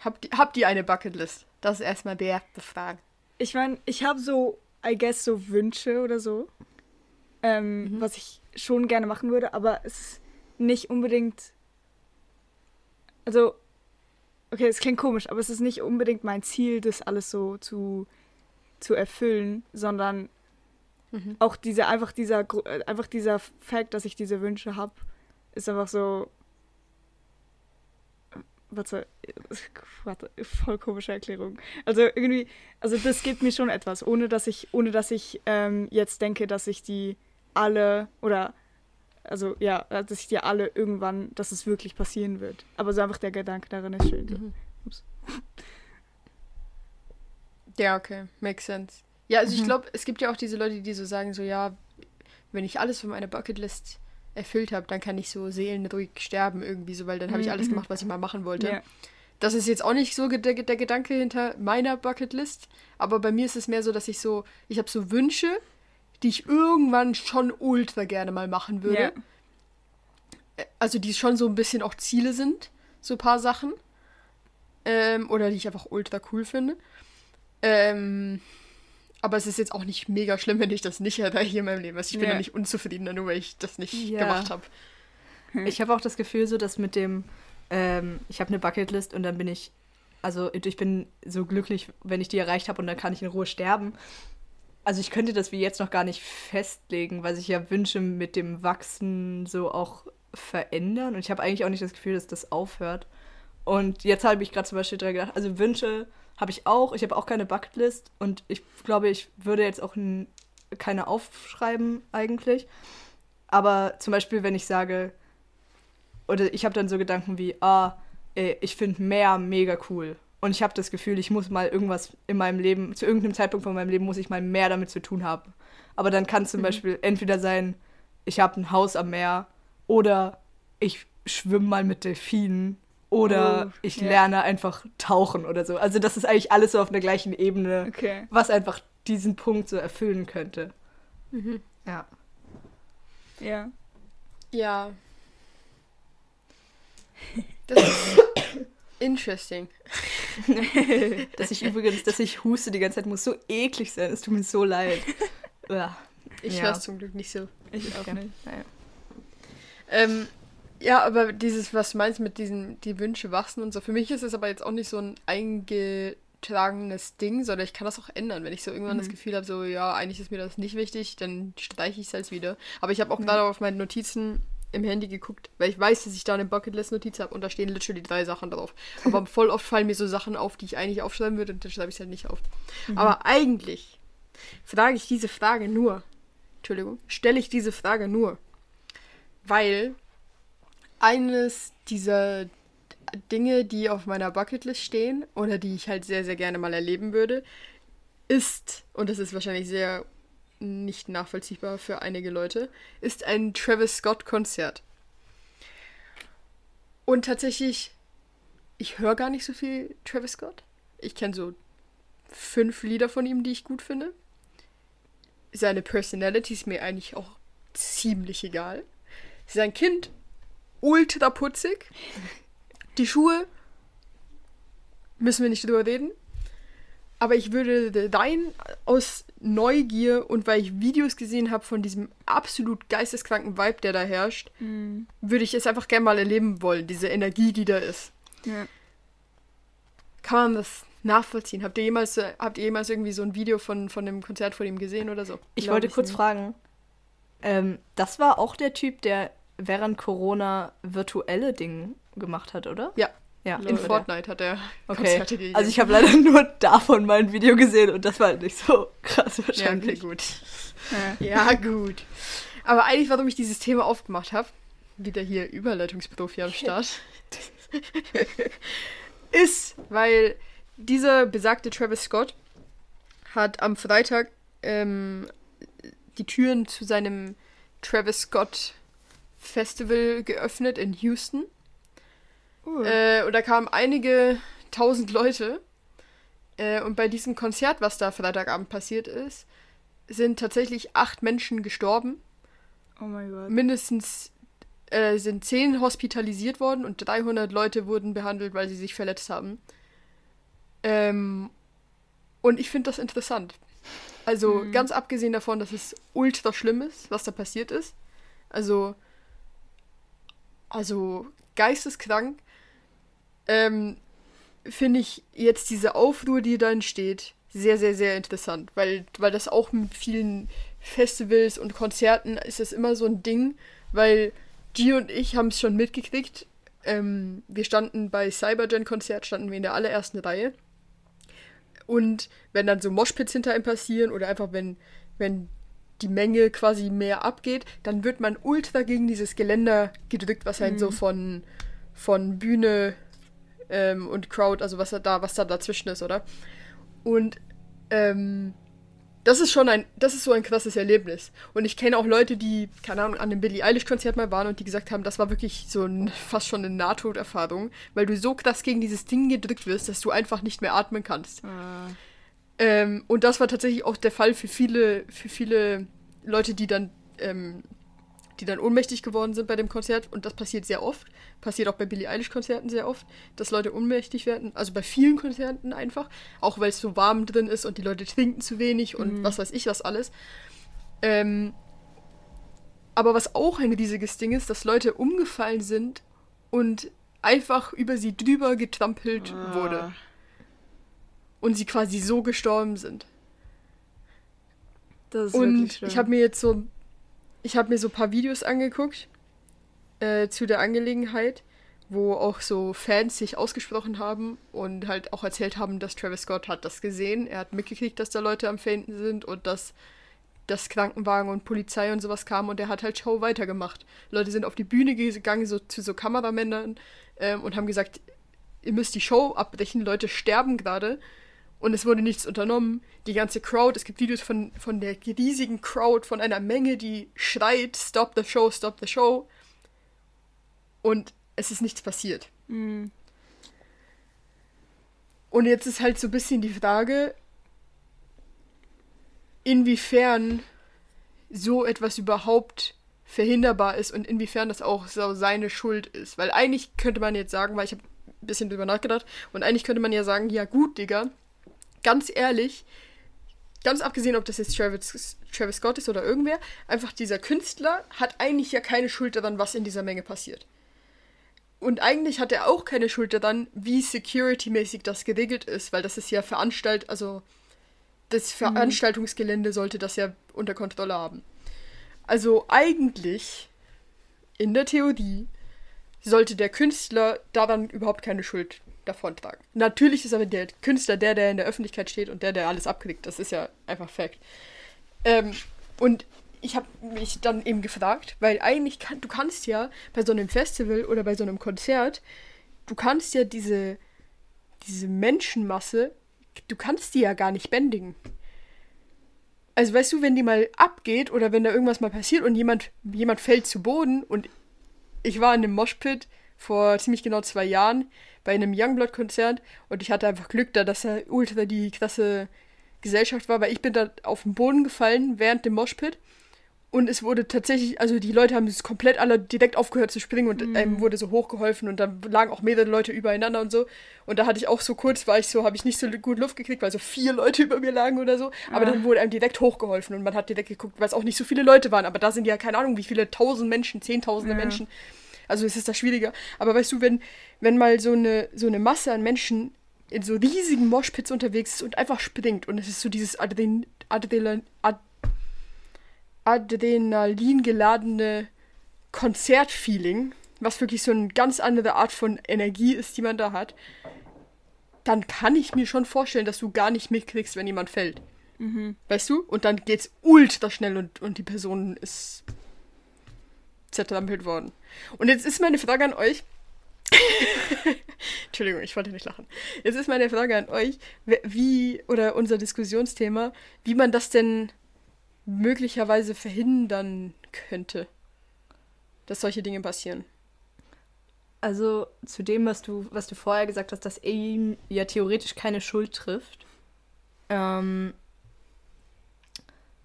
[SPEAKER 2] Habt, ihr- habt ihr eine Bucketlist? Das ist erstmal die erste Frage.
[SPEAKER 1] Ich meine, ich habe so I guess, so Wünsche oder so. Ähm,
[SPEAKER 2] Mhm.
[SPEAKER 1] Was ich schon gerne machen würde, aber es ist nicht unbedingt. Also, okay, es klingt komisch, aber es ist nicht unbedingt mein Ziel, das alles so zu, zu erfüllen, sondern
[SPEAKER 2] Mhm.
[SPEAKER 1] auch diese, einfach dieser, äh, einfach dieser Fakt, dass ich diese Wünsche habe, ist einfach so. Warte, warte, voll komische Erklärung. Also irgendwie, also das gibt mir schon etwas, ohne dass ich, ohne dass ich ähm, jetzt denke, dass ich die alle oder also ja, dass ich die alle irgendwann, dass es wirklich passieren wird. Aber so einfach der Gedanke darin ist schön.
[SPEAKER 2] Mhm.
[SPEAKER 1] Ups.
[SPEAKER 2] Ja, okay, makes sense. Ja, also ich
[SPEAKER 1] Mhm.
[SPEAKER 2] glaube, es gibt ja auch diese Leute, die so sagen, so ja, wenn ich alles von meiner Bucketlist erfüllt habe, dann kann ich so seelenruhig sterben irgendwie so, weil dann habe ich alles
[SPEAKER 1] Mhm.
[SPEAKER 2] gemacht, was ich mal machen wollte.
[SPEAKER 1] Ja.
[SPEAKER 2] Das ist jetzt auch nicht so der, der Gedanke hinter meiner Bucketlist, aber bei mir ist es mehr so, dass ich so, ich habe so Wünsche, die ich irgendwann schon ultra gerne mal machen würde.
[SPEAKER 1] Ja.
[SPEAKER 2] Also die schon so ein bisschen auch Ziele sind, so ein paar Sachen. Ähm, oder die ich einfach ultra cool finde. Ähm, aber es ist jetzt auch nicht mega schlimm, wenn ich das nicht erreiche in meinem Leben. Also ich bin
[SPEAKER 1] Ja.
[SPEAKER 2] ja nicht unzufriedener, nur weil ich das nicht
[SPEAKER 3] Ja.
[SPEAKER 2] gemacht habe.
[SPEAKER 3] Ich habe auch das Gefühl, so dass mit dem, ähm, ich habe eine Bucketlist und dann bin ich, also ich bin so glücklich, wenn ich die erreicht habe und dann kann ich in Ruhe sterben. Also ich könnte das wie jetzt noch gar nicht festlegen, weil sich ja Wünsche mit dem Wachsen so auch verändern. Und ich habe eigentlich auch nicht das Gefühl, dass das aufhört. Und jetzt habe ich gerade zum Beispiel dran gedacht, also Wünsche habe ich auch. Ich habe auch keine Bucketlist und ich glaube, ich würde jetzt auch keine aufschreiben eigentlich. Aber zum Beispiel, wenn ich sage, oder ich habe dann so Gedanken wie, ah, ich finde mehr mega cool. Und ich habe das Gefühl, ich muss mal irgendwas in meinem Leben, zu irgendeinem Zeitpunkt von meinem Leben muss ich mal mehr damit zu tun haben. Aber dann kann es zum
[SPEAKER 2] Mhm.
[SPEAKER 3] Beispiel entweder sein, ich habe ein Haus am Meer oder ich schwimme mal mit Delfinen oder
[SPEAKER 1] Oh,
[SPEAKER 3] ich
[SPEAKER 1] ja.
[SPEAKER 3] lerne einfach tauchen oder so. Also das ist eigentlich alles so auf einer gleichen Ebene,
[SPEAKER 1] Okay.
[SPEAKER 3] was einfach diesen Punkt so erfüllen könnte.
[SPEAKER 2] Mhm.
[SPEAKER 3] Ja.
[SPEAKER 1] Ja.
[SPEAKER 2] Ja. Das ist interesting.
[SPEAKER 3] Dass ich übrigens, dass ich huste die ganze Zeit, muss so eklig sein. Es tut mir so leid. Ja.
[SPEAKER 2] Ich
[SPEAKER 3] Ja.
[SPEAKER 2] höre es zum Glück nicht so.
[SPEAKER 1] Ich auch
[SPEAKER 3] Ja.
[SPEAKER 1] nicht.
[SPEAKER 3] Naja.
[SPEAKER 2] Ähm, ja, aber dieses, was du meinst mit diesen, die Wünsche wachsen und so, für mich ist es aber jetzt auch nicht so ein eingetragenes Ding, sondern ich kann das auch ändern. Wenn ich so irgendwann das
[SPEAKER 1] Mhm.
[SPEAKER 2] Gefühl habe, so, ja, eigentlich ist mir das nicht wichtig, dann streiche ich es halt wieder. Aber ich habe auch
[SPEAKER 1] Mhm.
[SPEAKER 2] gerade auf meine Notizen im Handy geguckt, weil ich weiß, dass ich da eine Bucketlist-Notiz habe und da stehen literally drei Sachen drauf. Aber voll oft fallen mir so Sachen auf, die ich eigentlich aufschreiben würde und dann schreibe ich es halt nicht auf.
[SPEAKER 1] Mhm.
[SPEAKER 2] Aber eigentlich frage ich diese Frage nur, Entschuldigung, stelle ich diese Frage nur, weil eines dieser Dinge, die auf meiner Bucketlist stehen oder die ich halt sehr, sehr gerne mal erleben würde, ist, und das ist wahrscheinlich sehr nicht nachvollziehbar für einige Leute, ist ein Travis Scott-Konzert. Und tatsächlich, ich höre gar nicht so viel Travis Scott. Ich kenne so fünf Lieder von ihm, die ich gut finde. Seine Personality ist mir eigentlich auch ziemlich egal. Sein Kind, ultra putzig. Die Schuhe, müssen wir nicht drüber reden. Aber ich würde rein aus Neugier und weil ich Videos gesehen habe von diesem absolut geisteskranken Vibe, der da herrscht,
[SPEAKER 1] Mhm.
[SPEAKER 2] würde ich es einfach gerne mal erleben wollen, diese Energie, die da ist.
[SPEAKER 1] Ja.
[SPEAKER 2] Kann man das nachvollziehen? Habt ihr jemals, äh, habt ihr jemals irgendwie so ein Video von, von dem Konzert von ihm gesehen oder so?
[SPEAKER 3] Ich
[SPEAKER 1] Glaub
[SPEAKER 3] wollte
[SPEAKER 1] ich
[SPEAKER 3] kurz
[SPEAKER 1] nicht.
[SPEAKER 3] fragen, ähm, das war auch der Typ, der während Corona virtuelle Dinge gemacht hat, oder?
[SPEAKER 2] Ja.
[SPEAKER 3] Ja,
[SPEAKER 2] In. Fortnite hat er
[SPEAKER 3] Okay.
[SPEAKER 2] Konzerte gegeben.
[SPEAKER 3] Also ich habe leider nur davon mal ein Video gesehen und das war halt nicht so krass
[SPEAKER 2] Ja, okay,
[SPEAKER 3] wahrscheinlich.
[SPEAKER 2] gut.
[SPEAKER 1] Ja.
[SPEAKER 2] Ja, gut. Aber eigentlich, warum ich dieses Thema aufgemacht habe, wieder hier Überleitungsprofi am Start, ist, weil dieser besagte Travis Scott hat am Freitag ähm, die Türen zu seinem Travis Scott Festival geöffnet in Houston.
[SPEAKER 1] Uh.
[SPEAKER 2] Äh, und da kamen einige tausend Leute. Äh, und bei diesem Konzert, was da Freitagabend passiert ist, sind tatsächlich acht Menschen gestorben.
[SPEAKER 1] oh mein Gott.
[SPEAKER 2] Mindestens äh, sind zehn hospitalisiert worden und 300 Leute wurden behandelt, weil sie sich verletzt haben. Ähm, und ich finde das interessant. Also
[SPEAKER 1] Mhm.
[SPEAKER 2] ganz abgesehen davon, dass es ultra schlimm ist, was da passiert ist. Also, also geisteskrank. Ähm, finde ich jetzt diese Aufruhr, die da entsteht, sehr, sehr, sehr interessant, weil, weil das auch mit vielen Festivals und Konzerten ist das immer so ein Ding, weil G und ich haben es schon mitgekriegt. Ähm, wir standen bei Cybergen-Konzert, standen wir in der allerersten Reihe. Und wenn dann so Moshpits hinter ihm passieren oder einfach wenn, wenn die Menge quasi mehr abgeht, dann wird man ultra gegen dieses Geländer gedrückt, was halt so von, von Bühne ähm, und Crowd, also was da, was da dazwischen ist, oder? Und ähm, das ist schon ein, das ist so ein krasses Erlebnis. Und ich kenne auch Leute, die, keine Ahnung, an einem Billie Eilish-Konzert mal waren und die gesagt haben, das war wirklich so ein, fast schon eine Nahtoderfahrung, weil du so krass gegen dieses Ding gedrückt wirst, dass du einfach nicht mehr atmen kannst. Ähm, und das war tatsächlich auch der Fall für viele, für viele Leute, die dann, ähm, die dann ohnmächtig geworden sind bei dem Konzert. Und das passiert sehr oft. Passiert auch bei Billie Eilish-Konzerten sehr oft, dass Leute ohnmächtig werden. Also bei vielen Konzerten einfach. Auch weil es so warm drin ist und die Leute trinken zu wenig und was weiß ich was alles. Ähm, aber was auch ein riesiges Ding ist, dass Leute umgefallen sind und einfach über sie drüber getrampelt wurde. Und sie quasi so gestorben sind.
[SPEAKER 1] Das ist wirklich
[SPEAKER 2] Und
[SPEAKER 1] schlimm.
[SPEAKER 2] ich habe mir jetzt so, ich habe mir so ein paar Videos angeguckt äh, zu der Angelegenheit, wo auch so Fans sich ausgesprochen haben und halt auch erzählt haben, dass Travis Scott hat das gesehen. Er hat mitgekriegt, dass da Leute am Fainten sind und dass das Krankenwagen und Polizei und sowas kam und er hat halt Show weitergemacht. Leute sind auf die Bühne gegangen, so zu so Kameramännern ähm, und haben gesagt, ihr müsst die Show abbrechen, Leute sterben gerade. Und es wurde nichts unternommen. Die ganze Crowd, es gibt Videos von, von der riesigen Crowd, von einer Menge, die schreit, stop the show, stop the show. Und es ist nichts passiert.
[SPEAKER 1] Mhm.
[SPEAKER 2] Und jetzt ist halt so ein bisschen die Frage, inwiefern so etwas überhaupt verhinderbar ist und inwiefern das auch so seine Schuld ist. Weil eigentlich könnte man jetzt sagen, weil ich habe ein bisschen drüber nachgedacht, und eigentlich könnte man ja sagen, ja gut, Digga, ganz ehrlich, ganz abgesehen, ob das jetzt Travis, Travis Scott ist oder irgendwer, einfach dieser Künstler hat eigentlich ja keine Schuld daran, was in dieser Menge passiert. Und eigentlich hat er auch keine Schuld daran, wie security-mäßig das geregelt ist, weil das ist ja Veranstalt, also das Veranstaltungsgelände sollte das ja unter Kontrolle haben. Also eigentlich, in der Theorie, sollte der Künstler daran überhaupt keine Schuld davontragen. Natürlich ist aber der Künstler der, der in der Öffentlichkeit steht und der, der alles abkriegt. Das ist ja einfach Fakt. Ähm, und ich habe mich dann eben gefragt, weil eigentlich kann, du kannst ja bei so einem Festival oder bei so einem Konzert, du kannst ja diese, diese Menschenmasse, du kannst die ja gar nicht bändigen. Also weißt du, wenn die mal abgeht oder wenn da irgendwas mal passiert und jemand, jemand fällt zu Boden und ich war in einem Moshpit vor ziemlich genau zwei Jahren bei einem Youngblood-Konzert und ich hatte einfach Glück da, dass er ultra die krasse Gesellschaft war, weil ich bin da auf den Boden gefallen während dem Moshpit und es wurde tatsächlich, also die Leute haben es komplett alle direkt aufgehört zu springen und einem wurde so hochgeholfen und dann lagen auch mehrere Leute übereinander und so. Und da hatte ich auch so kurz, war ich so, habe ich nicht so gut Luft gekriegt, weil so vier Leute über mir lagen oder so. Aber dann wurde einem direkt hochgeholfen und man hat direkt geguckt, weil es auch nicht so viele Leute waren. Aber da sind ja keine Ahnung, wie viele tausend Menschen, zehntausende
[SPEAKER 1] Ja.
[SPEAKER 2] Menschen. Also es ist da schwieriger. Aber weißt du, wenn, wenn mal so eine, so eine Masse an Menschen in so riesigen Moshpits unterwegs ist und einfach springt und es ist so dieses Adren Adrenalin, Ad Adrenalin geladene Konzertfeeling, was wirklich so eine ganz andere Art von Energie ist, die man da hat, dann kann ich mir schon vorstellen, dass du gar nicht mitkriegst, wenn jemand fällt. Weißt du? Und dann geht's ultra schnell und, und die Person ist zertrampelt worden. Und jetzt ist meine Frage an euch. Entschuldigung, ich wollte nicht lachen. Jetzt ist meine Frage an euch, wie, oder unser Diskussionsthema, wie man das denn möglicherweise verhindern könnte, dass solche Dinge passieren.
[SPEAKER 3] Also zu dem, was du, was du vorher gesagt hast, dass er ihm ja theoretisch keine Schuld trifft. Ähm,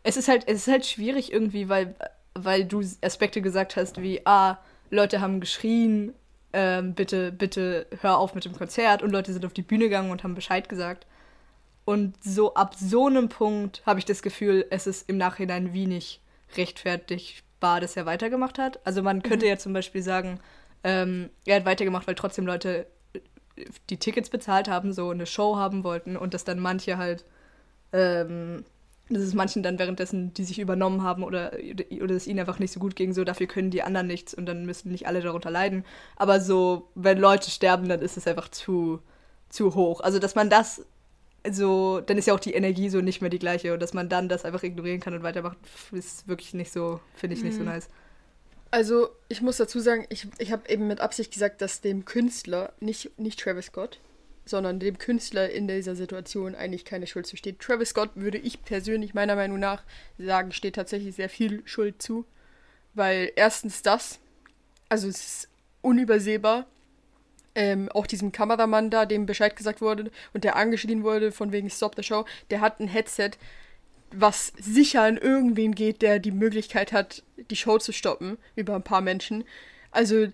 [SPEAKER 3] es ist halt, es ist halt schwierig irgendwie, weil, weil du Aspekte gesagt hast, wie, ah, Leute haben geschrien, ähm, bitte, bitte hör auf mit dem Konzert und Leute sind auf die Bühne gegangen und haben Bescheid gesagt. Und so ab so einem Punkt habe ich das Gefühl, es ist im Nachhinein wenig rechtfertigbar, dass er weitergemacht hat. Also man könnte
[SPEAKER 1] Mhm.
[SPEAKER 3] ja zum Beispiel sagen, ähm, er hat weitergemacht, weil trotzdem Leute äh, die Tickets bezahlt haben, so eine Show haben wollten und dass dann manche halt, ähm, dass es manchen dann währenddessen, die sich übernommen haben oder, oder es ihnen einfach nicht so gut ging, so dafür können die anderen nichts und dann müssen nicht alle darunter leiden. Aber so, wenn Leute sterben, dann ist es einfach zu, zu hoch. Also, dass man das so, dann ist ja auch die Energie so nicht mehr die gleiche und dass man dann das einfach ignorieren kann und weitermacht, ist wirklich nicht so, finde ich nicht so
[SPEAKER 1] Mhm.
[SPEAKER 3] nice.
[SPEAKER 2] Also, ich muss dazu sagen, ich, ich habe eben mit Absicht gesagt, dass dem Künstler, nicht, nicht Travis Scott, sondern dem Künstler in dieser Situation eigentlich keine Schuld zusteht. Travis Scott würde ich persönlich meiner Meinung nach sagen, steht tatsächlich sehr viel Schuld zu. Weil erstens das, also es ist unübersehbar, ähm, auch diesem Kameramann da, dem Bescheid gesagt wurde und der angeschrien wurde von wegen Stop the Show, der hat ein Headset, was sicher an irgendwen geht, der die Möglichkeit hat, die Show zu stoppen, über ein paar Menschen. Also,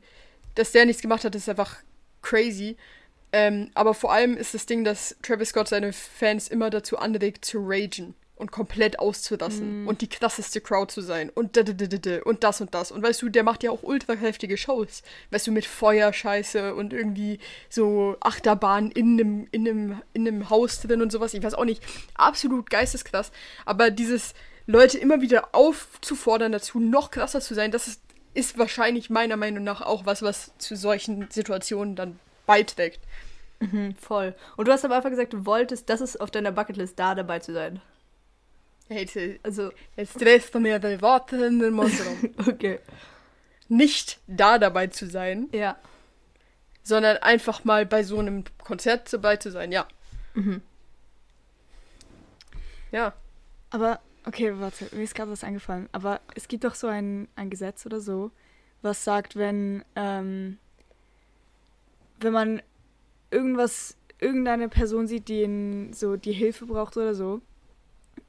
[SPEAKER 2] dass der nichts gemacht hat, ist einfach crazy. Ähm, aber vor allem ist das Ding, dass Travis Scott seine Fans immer dazu anregt, zu ragen und komplett auszulassen und die krasseste Crowd zu sein und da, da, da, da, da, und das und das. Und weißt du, der macht ja auch ultra heftige Shows. Weißt du, mit Feuerscheiße und irgendwie so Achterbahn in einem, in einem, in einem Haus drin und sowas. Ich weiß auch nicht. Absolut geisteskrass. Aber dieses Leute immer wieder aufzufordern dazu, noch krasser zu sein, das ist, ist wahrscheinlich meiner Meinung nach auch was, was zu solchen Situationen dann beiträgt.
[SPEAKER 3] Mhm, voll. Und du hast aber einfach gesagt, du wolltest, das ist auf deiner Bucketlist, da dabei zu sein.
[SPEAKER 2] Hey, jetzt,
[SPEAKER 3] Also,
[SPEAKER 2] jetzt drehst du mir die Worte in den Mund rum.
[SPEAKER 3] okay.
[SPEAKER 2] Nicht da dabei zu sein,
[SPEAKER 3] Ja.
[SPEAKER 2] sondern einfach mal bei so einem Konzert dabei zu sein, ja.
[SPEAKER 3] Mhm.
[SPEAKER 2] Ja.
[SPEAKER 1] Aber, okay, warte, mir ist gerade was eingefallen. Aber es gibt doch so ein, ein Gesetz oder so, was sagt, wenn, ähm, wenn man irgendwas, irgendeine Person sieht, die in, so die Hilfe braucht oder so.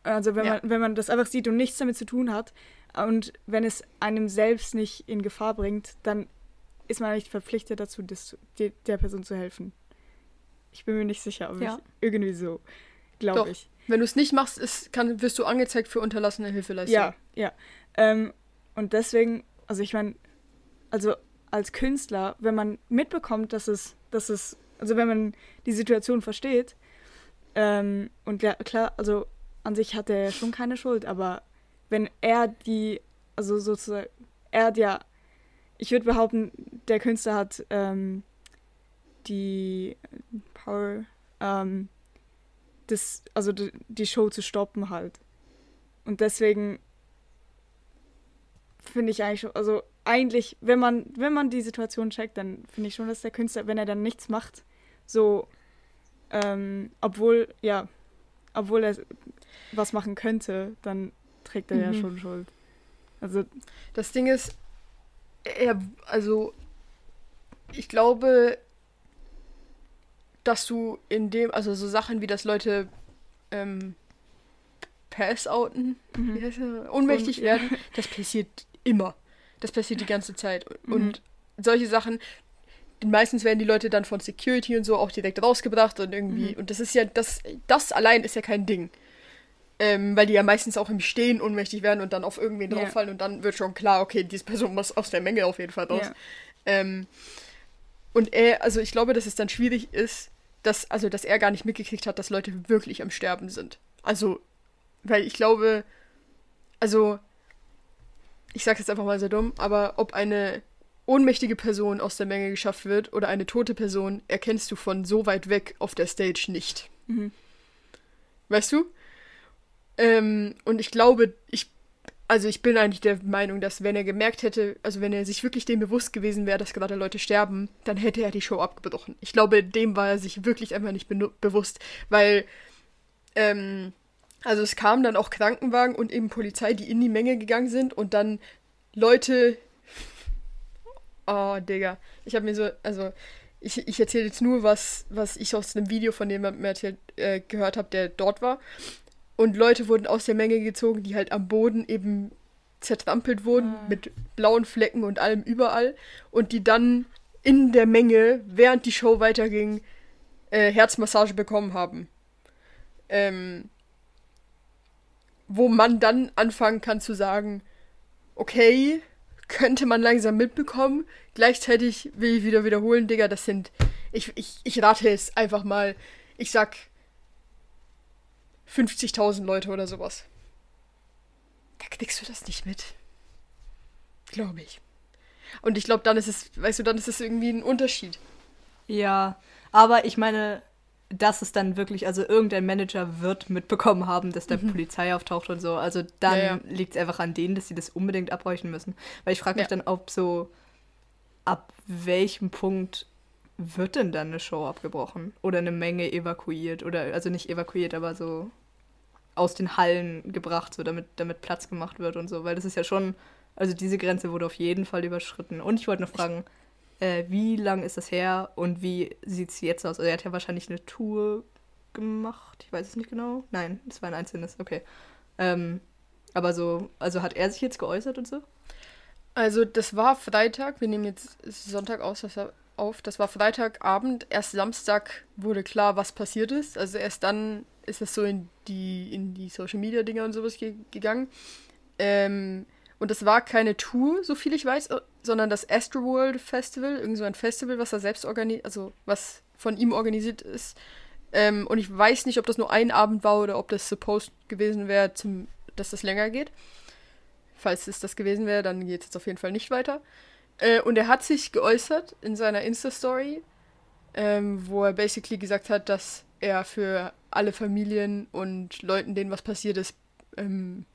[SPEAKER 1] Also wenn
[SPEAKER 2] Ja.
[SPEAKER 1] man, wenn man das einfach sieht und nichts damit zu tun hat und wenn es einem selbst nicht in Gefahr bringt, dann ist man nicht verpflichtet dazu, das, die, der Person zu helfen. Ich bin mir nicht sicher, aber
[SPEAKER 3] Ja.
[SPEAKER 1] irgendwie so, glaube ich.
[SPEAKER 2] Wenn du es nicht machst, ist, kann, wirst du angezeigt für unterlassene Hilfeleistung.
[SPEAKER 1] Ja, ja. Ähm, und deswegen, also ich meine, also als Künstler, wenn man mitbekommt, dass es, dass es, also wenn man die Situation versteht, ähm, und ja, klar, also an sich hat er schon keine Schuld, aber wenn er die, also sozusagen, er hat ja, ich würde behaupten, der Künstler hat ähm, die Power, ähm, das, also die, Show zu stoppen halt. Und deswegen finde ich eigentlich schon, also eigentlich, wenn man, wenn man die Situation checkt, dann finde ich schon, dass der Künstler, wenn er dann nichts macht, so, ähm, obwohl, ja, obwohl er was machen könnte, dann trägt er ja
[SPEAKER 2] Mhm.
[SPEAKER 1] schon Schuld. Also,
[SPEAKER 2] Das Ding ist, er, also, ich glaube, dass du in dem, also so Sachen wie, dass Leute ähm, Pass-outen,
[SPEAKER 1] mhm.
[SPEAKER 2] wie heißt das? ohnmächtig
[SPEAKER 1] ja.
[SPEAKER 2] werden, das passiert immer. Das passiert die ganze Zeit.
[SPEAKER 1] Mhm.
[SPEAKER 2] Und solche Sachen, meistens werden die Leute dann von Security und so auch direkt rausgebracht und irgendwie,
[SPEAKER 1] Mhm.
[SPEAKER 2] und das ist ja, das, das allein ist ja kein Ding. Ähm, weil die ja meistens auch im Stehen ohnmächtig werden und dann auf irgendwen
[SPEAKER 1] Ja.
[SPEAKER 2] drauffallen und dann wird schon klar, okay, diese Person muss aus der Menge auf jeden Fall raus.
[SPEAKER 1] Ja.
[SPEAKER 2] Ähm, und er, also ich glaube, dass es dann schwierig ist, dass, also dass er gar nicht mitgekriegt hat, dass Leute wirklich am Sterben sind. Also, weil ich glaube, also, ich sag's jetzt einfach mal so dumm, aber ob eine ohnmächtige Person aus der Menge geschafft wird oder eine tote Person, erkennst du von so weit weg auf der Stage nicht.
[SPEAKER 1] Mhm.
[SPEAKER 2] Weißt du? Ähm, und ich glaube, ich, also ich bin eigentlich der Meinung, dass wenn er gemerkt hätte, also wenn er sich wirklich dem bewusst gewesen wäre, dass gerade Leute sterben, dann hätte er die Show abgebrochen. Ich glaube, dem war er sich wirklich einfach nicht bewusst, weil, ähm, also es kamen dann auch Krankenwagen und eben Polizei, die in die Menge gegangen sind und dann Leute. Oh, Digga. Ich habe mir so, also ich, ich erzähle jetzt nur, was, was ich aus einem Video von jemandem erzählt, äh, gehört habe, der dort war. Und Leute wurden aus der Menge gezogen, die halt am Boden eben zertrampelt wurden,
[SPEAKER 1] Ah.
[SPEAKER 2] mit blauen Flecken und allem überall. Und die dann in der Menge, während die Show weiterging, äh, Herzmassage bekommen haben. ähm, wo man dann anfangen kann zu sagen, okay, könnte man langsam mitbekommen. Gleichzeitig will ich wieder wiederholen, Digga, das sind, ich, ich, ich rate es einfach mal, ich sag 50.000 Leute oder sowas. Da kriegst du das nicht mit. Glaube ich. Und ich glaube, dann ist es, weißt du, dann ist es irgendwie ein Unterschied.
[SPEAKER 3] Ja, aber ich meine, dass es dann wirklich, also irgendein Manager wird mitbekommen haben, dass da
[SPEAKER 2] Mhm.
[SPEAKER 3] Polizei auftaucht und so. Also dann
[SPEAKER 2] Ja, ja.
[SPEAKER 3] liegt es einfach an denen, dass sie das unbedingt abbrechen müssen. Weil ich frage mich
[SPEAKER 2] Ja.
[SPEAKER 3] dann, ob so, ab welchem Punkt wird denn dann eine Show abgebrochen? Oder eine Menge evakuiert? Oder, also nicht evakuiert, aber so aus den Hallen gebracht, so damit, damit Platz gemacht wird und so. Weil das ist ja schon, also diese Grenze wurde auf jeden Fall überschritten. Und ich wollte noch fragen, äh, wie lang ist das her und wie sieht es jetzt aus? Also er hat ja wahrscheinlich eine Tour gemacht, ich weiß es nicht genau. Nein, es war ein einzelnes, okay. Ähm, aber so, also hat er sich jetzt geäußert und so?
[SPEAKER 2] Also, das war Freitag. Wir nehmen jetzt Sonntag aus, das auf. Das war Freitagabend. Erst Samstag wurde klar, was passiert ist. Also, erst dann ist es so in die, in die Social Media Dinger und sowas ge gegangen. Ähm, und das war keine Tour, so viel ich weiß, äh, sondern das Astroworld Festival. Irgend so ein Festival, was er selbst organisiert, also was von ihm organisiert ist. Ähm, und ich weiß nicht, ob das nur ein Abend war oder ob das supposed gewesen wäre, dass das länger geht. Falls es das gewesen wäre, dann geht es jetzt auf jeden Fall nicht weiter. Äh, und er hat sich geäußert in seiner Insta-Story, ähm, wo er basically gesagt hat, dass er für alle Familien und Leuten, denen was passiert ist, ähm,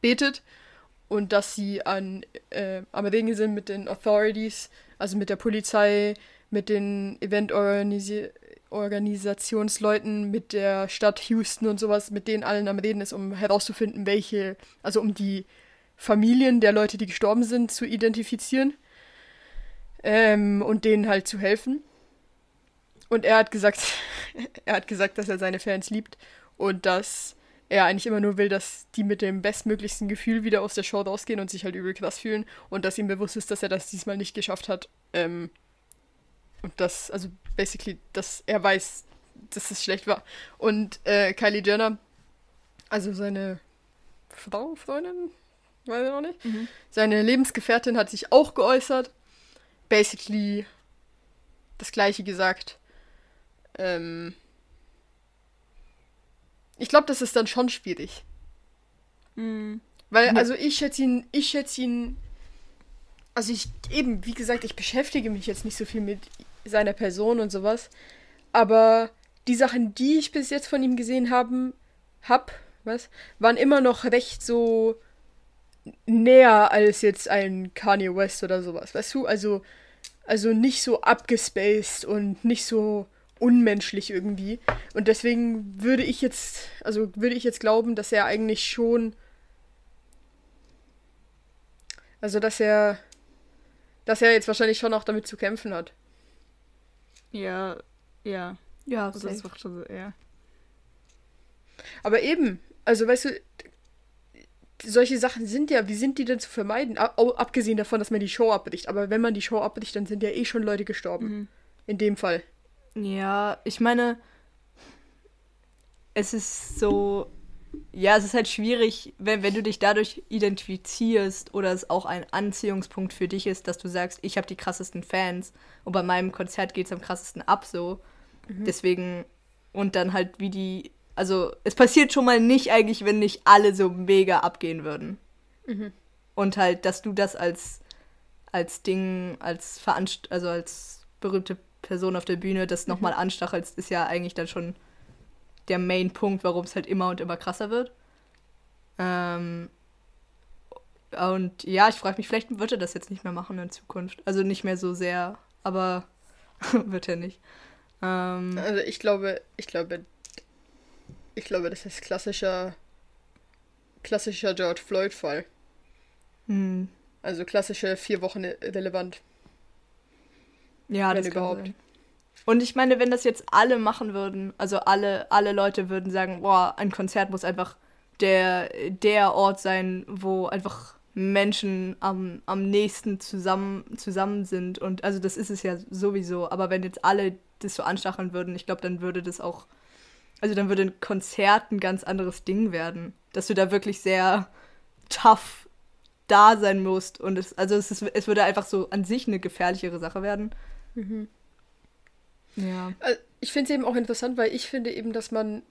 [SPEAKER 2] betet und dass sie an, äh, am Reden sind mit den Authorities, also mit der Polizei, mit den Event-Organisationsleuten, mit der Stadt Houston und sowas, mit denen allen am Reden ist, um herauszufinden, welche, also um die Familien der Leute, die gestorben sind, zu identifizieren ähm, und denen halt zu helfen. Und er hat gesagt, er hat gesagt, dass er seine Fans liebt und dass er eigentlich immer nur will, dass die mit dem bestmöglichsten Gefühl wieder aus der Show rausgehen und sich halt übel krass fühlen und dass ihm bewusst ist, dass er das diesmal nicht geschafft hat. Ähm, und dass, also basically, dass er weiß, dass es schlecht war. Und äh, Kylie Jenner, also seine Frau, Freundin, weiß ich noch nicht, seine Lebensgefährtin hat sich auch geäußert. Basically das gleiche gesagt. Ähm, ich glaube, das ist dann schon schwierig.
[SPEAKER 1] Mhm.
[SPEAKER 2] Weil, also ich schätze ihn, ich schätze ihn. Also ich, eben, wie gesagt, ich beschäftige mich jetzt nicht so viel mit seiner Person und sowas. Aber die Sachen, die ich bis jetzt von ihm gesehen haben, hab, was, waren immer noch recht so näher als jetzt ein Kanye West oder sowas, weißt du? Also, also nicht so abgespaced und nicht so unmenschlich irgendwie. Und deswegen würde ich jetzt, also würde ich jetzt glauben, dass er eigentlich schon, also dass er, dass er jetzt wahrscheinlich schon auch damit zu kämpfen hat.
[SPEAKER 1] Ja, ja.
[SPEAKER 3] Ja,
[SPEAKER 1] Also das macht schon so, ja.
[SPEAKER 2] Aber eben, also weißt du, solche Sachen sind ja, wie sind die denn zu vermeiden? Abgesehen davon, dass man die Show abbricht. Aber wenn man die Show abbricht, dann sind ja eh schon Leute gestorben.
[SPEAKER 1] Mhm.
[SPEAKER 2] In dem Fall.
[SPEAKER 3] Ja, ich meine, es ist so, ja, es ist halt schwierig, wenn, wenn du dich dadurch identifizierst oder es auch ein Anziehungspunkt für dich ist, dass du sagst, ich habe die krassesten Fans und bei meinem Konzert geht es am krassesten ab so. Deswegen, und dann halt wie die, also es passiert schon mal nicht eigentlich, wenn nicht alle so mega abgehen würden.
[SPEAKER 2] Mhm.
[SPEAKER 3] Und halt, dass du das als, als Ding, als Veranst also als berühmte Person auf der Bühne das nochmal anstachelst, ist ja eigentlich dann schon der Main-Punkt, warum es halt immer und immer krasser wird. Ähm, und ja, ich frage mich, vielleicht wird er das jetzt nicht mehr machen in Zukunft. Also nicht mehr so sehr, aber wird er nicht. Ähm,
[SPEAKER 2] Also ich glaube, ich glaube, ich glaube, das ist klassischer, klassischer George Floyd-Fall.
[SPEAKER 3] hm,
[SPEAKER 2] Also klassische vier Wochen relevant.
[SPEAKER 3] Ja,
[SPEAKER 2] Wenn
[SPEAKER 3] das
[SPEAKER 2] überhaupt.
[SPEAKER 3] sein. Und ich meine, wenn das jetzt alle machen würden, also alle, alle Leute würden sagen, boah, ein Konzert muss einfach der, der Ort sein, wo einfach Menschen am, am nächsten zusammen, zusammen sind. Und also das ist es ja sowieso. Aber wenn jetzt alle das so anstacheln würden, ich glaube, dann würde das auch Also dann würde ein Konzert ein ganz anderes Ding werden. Dass du da wirklich sehr tough da sein musst. Und es, also es, ist, es würde einfach so an sich eine gefährlichere Sache werden.
[SPEAKER 2] Mhm.
[SPEAKER 3] Ja.
[SPEAKER 2] Äh, Ich finde es eben auch interessant, weil ich finde eben, dass man,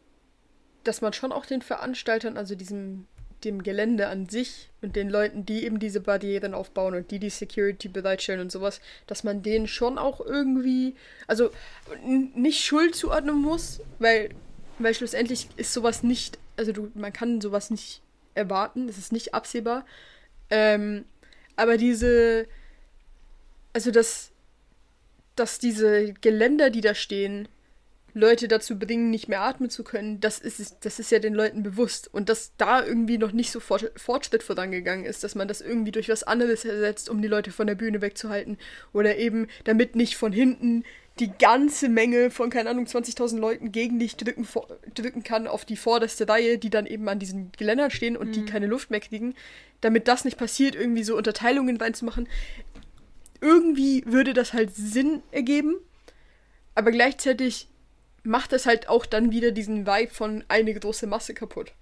[SPEAKER 2] dass man schon auch den Veranstaltern, also diesem, dem Gelände an sich und den Leuten, die eben diese Barrieren aufbauen und die die Security bereitstellen und sowas, dass man denen schon auch irgendwie, also nicht Schuld zuordnen muss, weil, weil schlussendlich ist sowas nicht, also du, man kann sowas nicht erwarten, es ist nicht absehbar. Ähm, aber diese, also das, dass diese Geländer, die da stehen, Leute dazu bringen, nicht mehr atmen zu können, das ist, das ist ja den Leuten bewusst. Und dass da irgendwie noch nicht so Fort- Fortschritt vorangegangen ist, dass man das irgendwie durch was anderes ersetzt, um die Leute von der Bühne wegzuhalten. Oder eben, damit nicht von hinten die ganze Menge von, keine Ahnung, 20.000 Leuten gegen dich drücken, drücken kann auf die vorderste Reihe, die dann eben an diesen Geländern stehen und die keine Luft mehr kriegen. Damit das nicht passiert, irgendwie so Unterteilungen reinzumachen. Irgendwie würde das halt Sinn ergeben, aber gleichzeitig macht es halt auch dann wieder diesen Vibe von eine große Masse kaputt.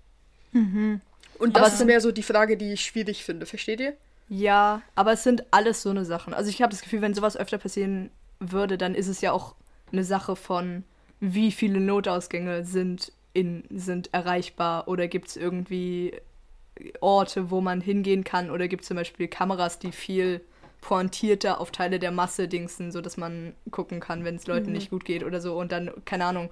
[SPEAKER 2] Und
[SPEAKER 3] Aber
[SPEAKER 2] das
[SPEAKER 3] es
[SPEAKER 2] ist mehr so die Frage, die ich schwierig finde. Versteht ihr?
[SPEAKER 3] Ja, aber es sind alles so eine Sachen. Also ich habe das Gefühl, wenn sowas öfter passieren würde, dann ist es ja auch eine Sache von, wie viele Notausgänge sind, in, sind erreichbar oder gibt es irgendwie Orte, wo man hingehen kann oder gibt es zum Beispiel Kameras, die viel pointierter auf Teile der Masse dingsen, sodass man gucken kann, wenn es Leuten nicht gut geht oder so und dann, keine Ahnung,